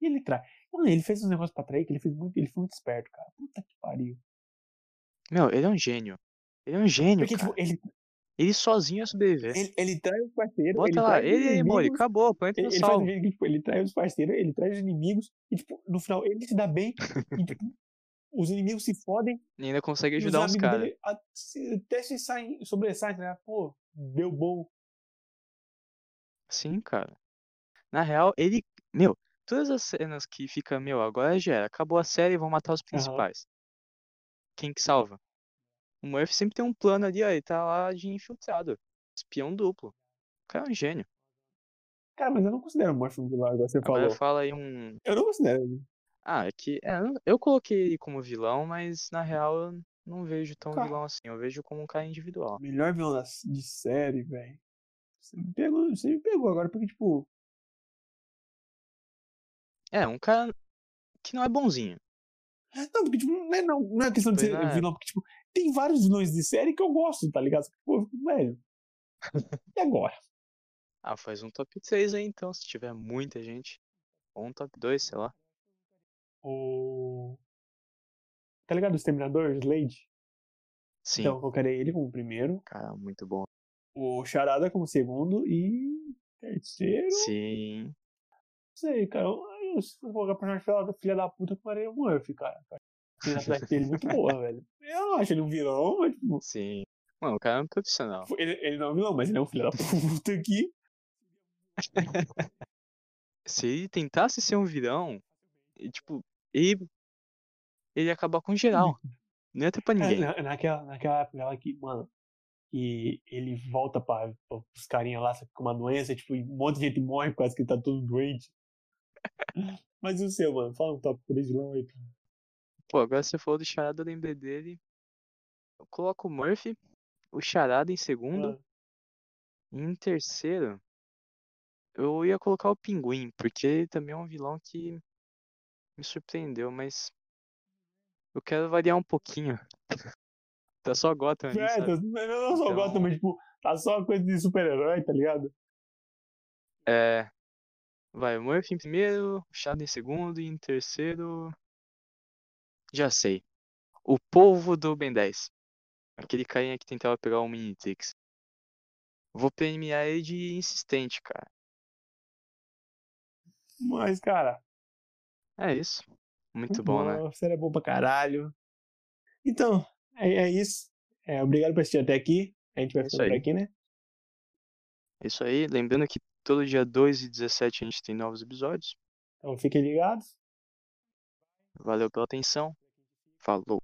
E ele trai. Mano, ele fez uns negócios pra trair que ele fez muito. Ele foi muito esperto, cara. Puta que pariu. Meu, ele é um gênio. Ele é um gênio, Porque, cara. tipo, ele, Ele sozinho ia sobreviver. ele, ele trai os parceiros. Bota ele lá, trai os ele e a Emori, inimigos, acabou, planeta Ele, ele faz salvo. tipo, ele trai os parceiros, ele trai os inimigos. E, tipo, no final, ele se dá bem. e, tipo, os inimigos se fodem. E ainda consegue E os ajudar uns amigos caras. até se saem, sobressaem, né? Pô, deu bom. Sim, cara. Na real, ele. Meu, todas as cenas que fica, meu, agora já era. Acabou a série, vão matar os principais. Quem que salva? O Murphy sempre tem um plano ali, ó. Ele tá lá de infiltrado. Espião duplo. O cara é um gênio. Cara, mas eu não considero o Murphy um vilão, igual você Agora falou. fala aí um. Eu não considero. ele. Ah, é que. é, eu- coloquei ele como vilão, mas na real eu não vejo tão Cara. vilão assim. Eu vejo como um cara individual. Melhor vilão da, de série, velho. Você me pegou, você me pegou agora, porque, tipo, É, um cara que não é bonzinho. Não, porque, tipo, não é, não, não é questão de ser é. vilão, porque, tipo, tem vários vilões de série que eu gosto, tá ligado? Pô, eu velho. E agora? Ah, faz um top 3 aí então, se tiver muita gente. Ou um top 2, sei lá. O. Tá ligado? O Exterminador, Slade? Sim. Então eu colocarei ele como primeiro, Cara, muito bom. o Charada como segundo e. Terceiro. Sim. Não sei, cara. Eu, eu, se fosse colocar personagem filha da, filha da puta, eu colocaria o Murphy, cara. A dele é muito boa, velho. Eu não acho ele um vilão, mas, tipo. Sim. Mano, o cara é um profissional. Ele, ele não é um vilão, mas ele é um filho da puta aqui. Se ele tentasse ser um vilão, e, tipo, ele, ele ia acabar com geral. Não ia ter pra É, ninguém. na- naquela, naquela época lá que, mano, que ele volta pra, pra, pros carinha lá com uma doença, tipo, e um monte de gente morre quase que tá todo doente. Mas e o seu, mano? Fala um top 3 vilão aí. Pô, agora você falou do Charada, eu lembrei dele. Eu coloco o Murphy, o Charada em segundo. Ah, E em terceiro, eu ia colocar o Pinguim, porque ele também é um vilão que me surpreendeu, mas eu quero variar um pouquinho. Tá só Gotham ali, é, tá- não, só Então- gosto também, tipo, tá só coisa de super-herói, tá ligado? É. Vai, o Murphy em primeiro, o Charada em segundo e em terceiro. Já sei. O povo do Ben 10. Aquele carinha que tentava pegar o Minitrix. Vou premiar ele de insistente, cara. Mas, cara, É isso. Muito bom, né? A série é bom pra caralho. Então, é, é isso. É, obrigado por assistir até aqui. A gente vai É ficando por aqui, né? É isso aí. Lembrando que todo dia 2 e 17 a gente tem novos episódios. Então fiquem ligados. Valeu pela atenção. Falou.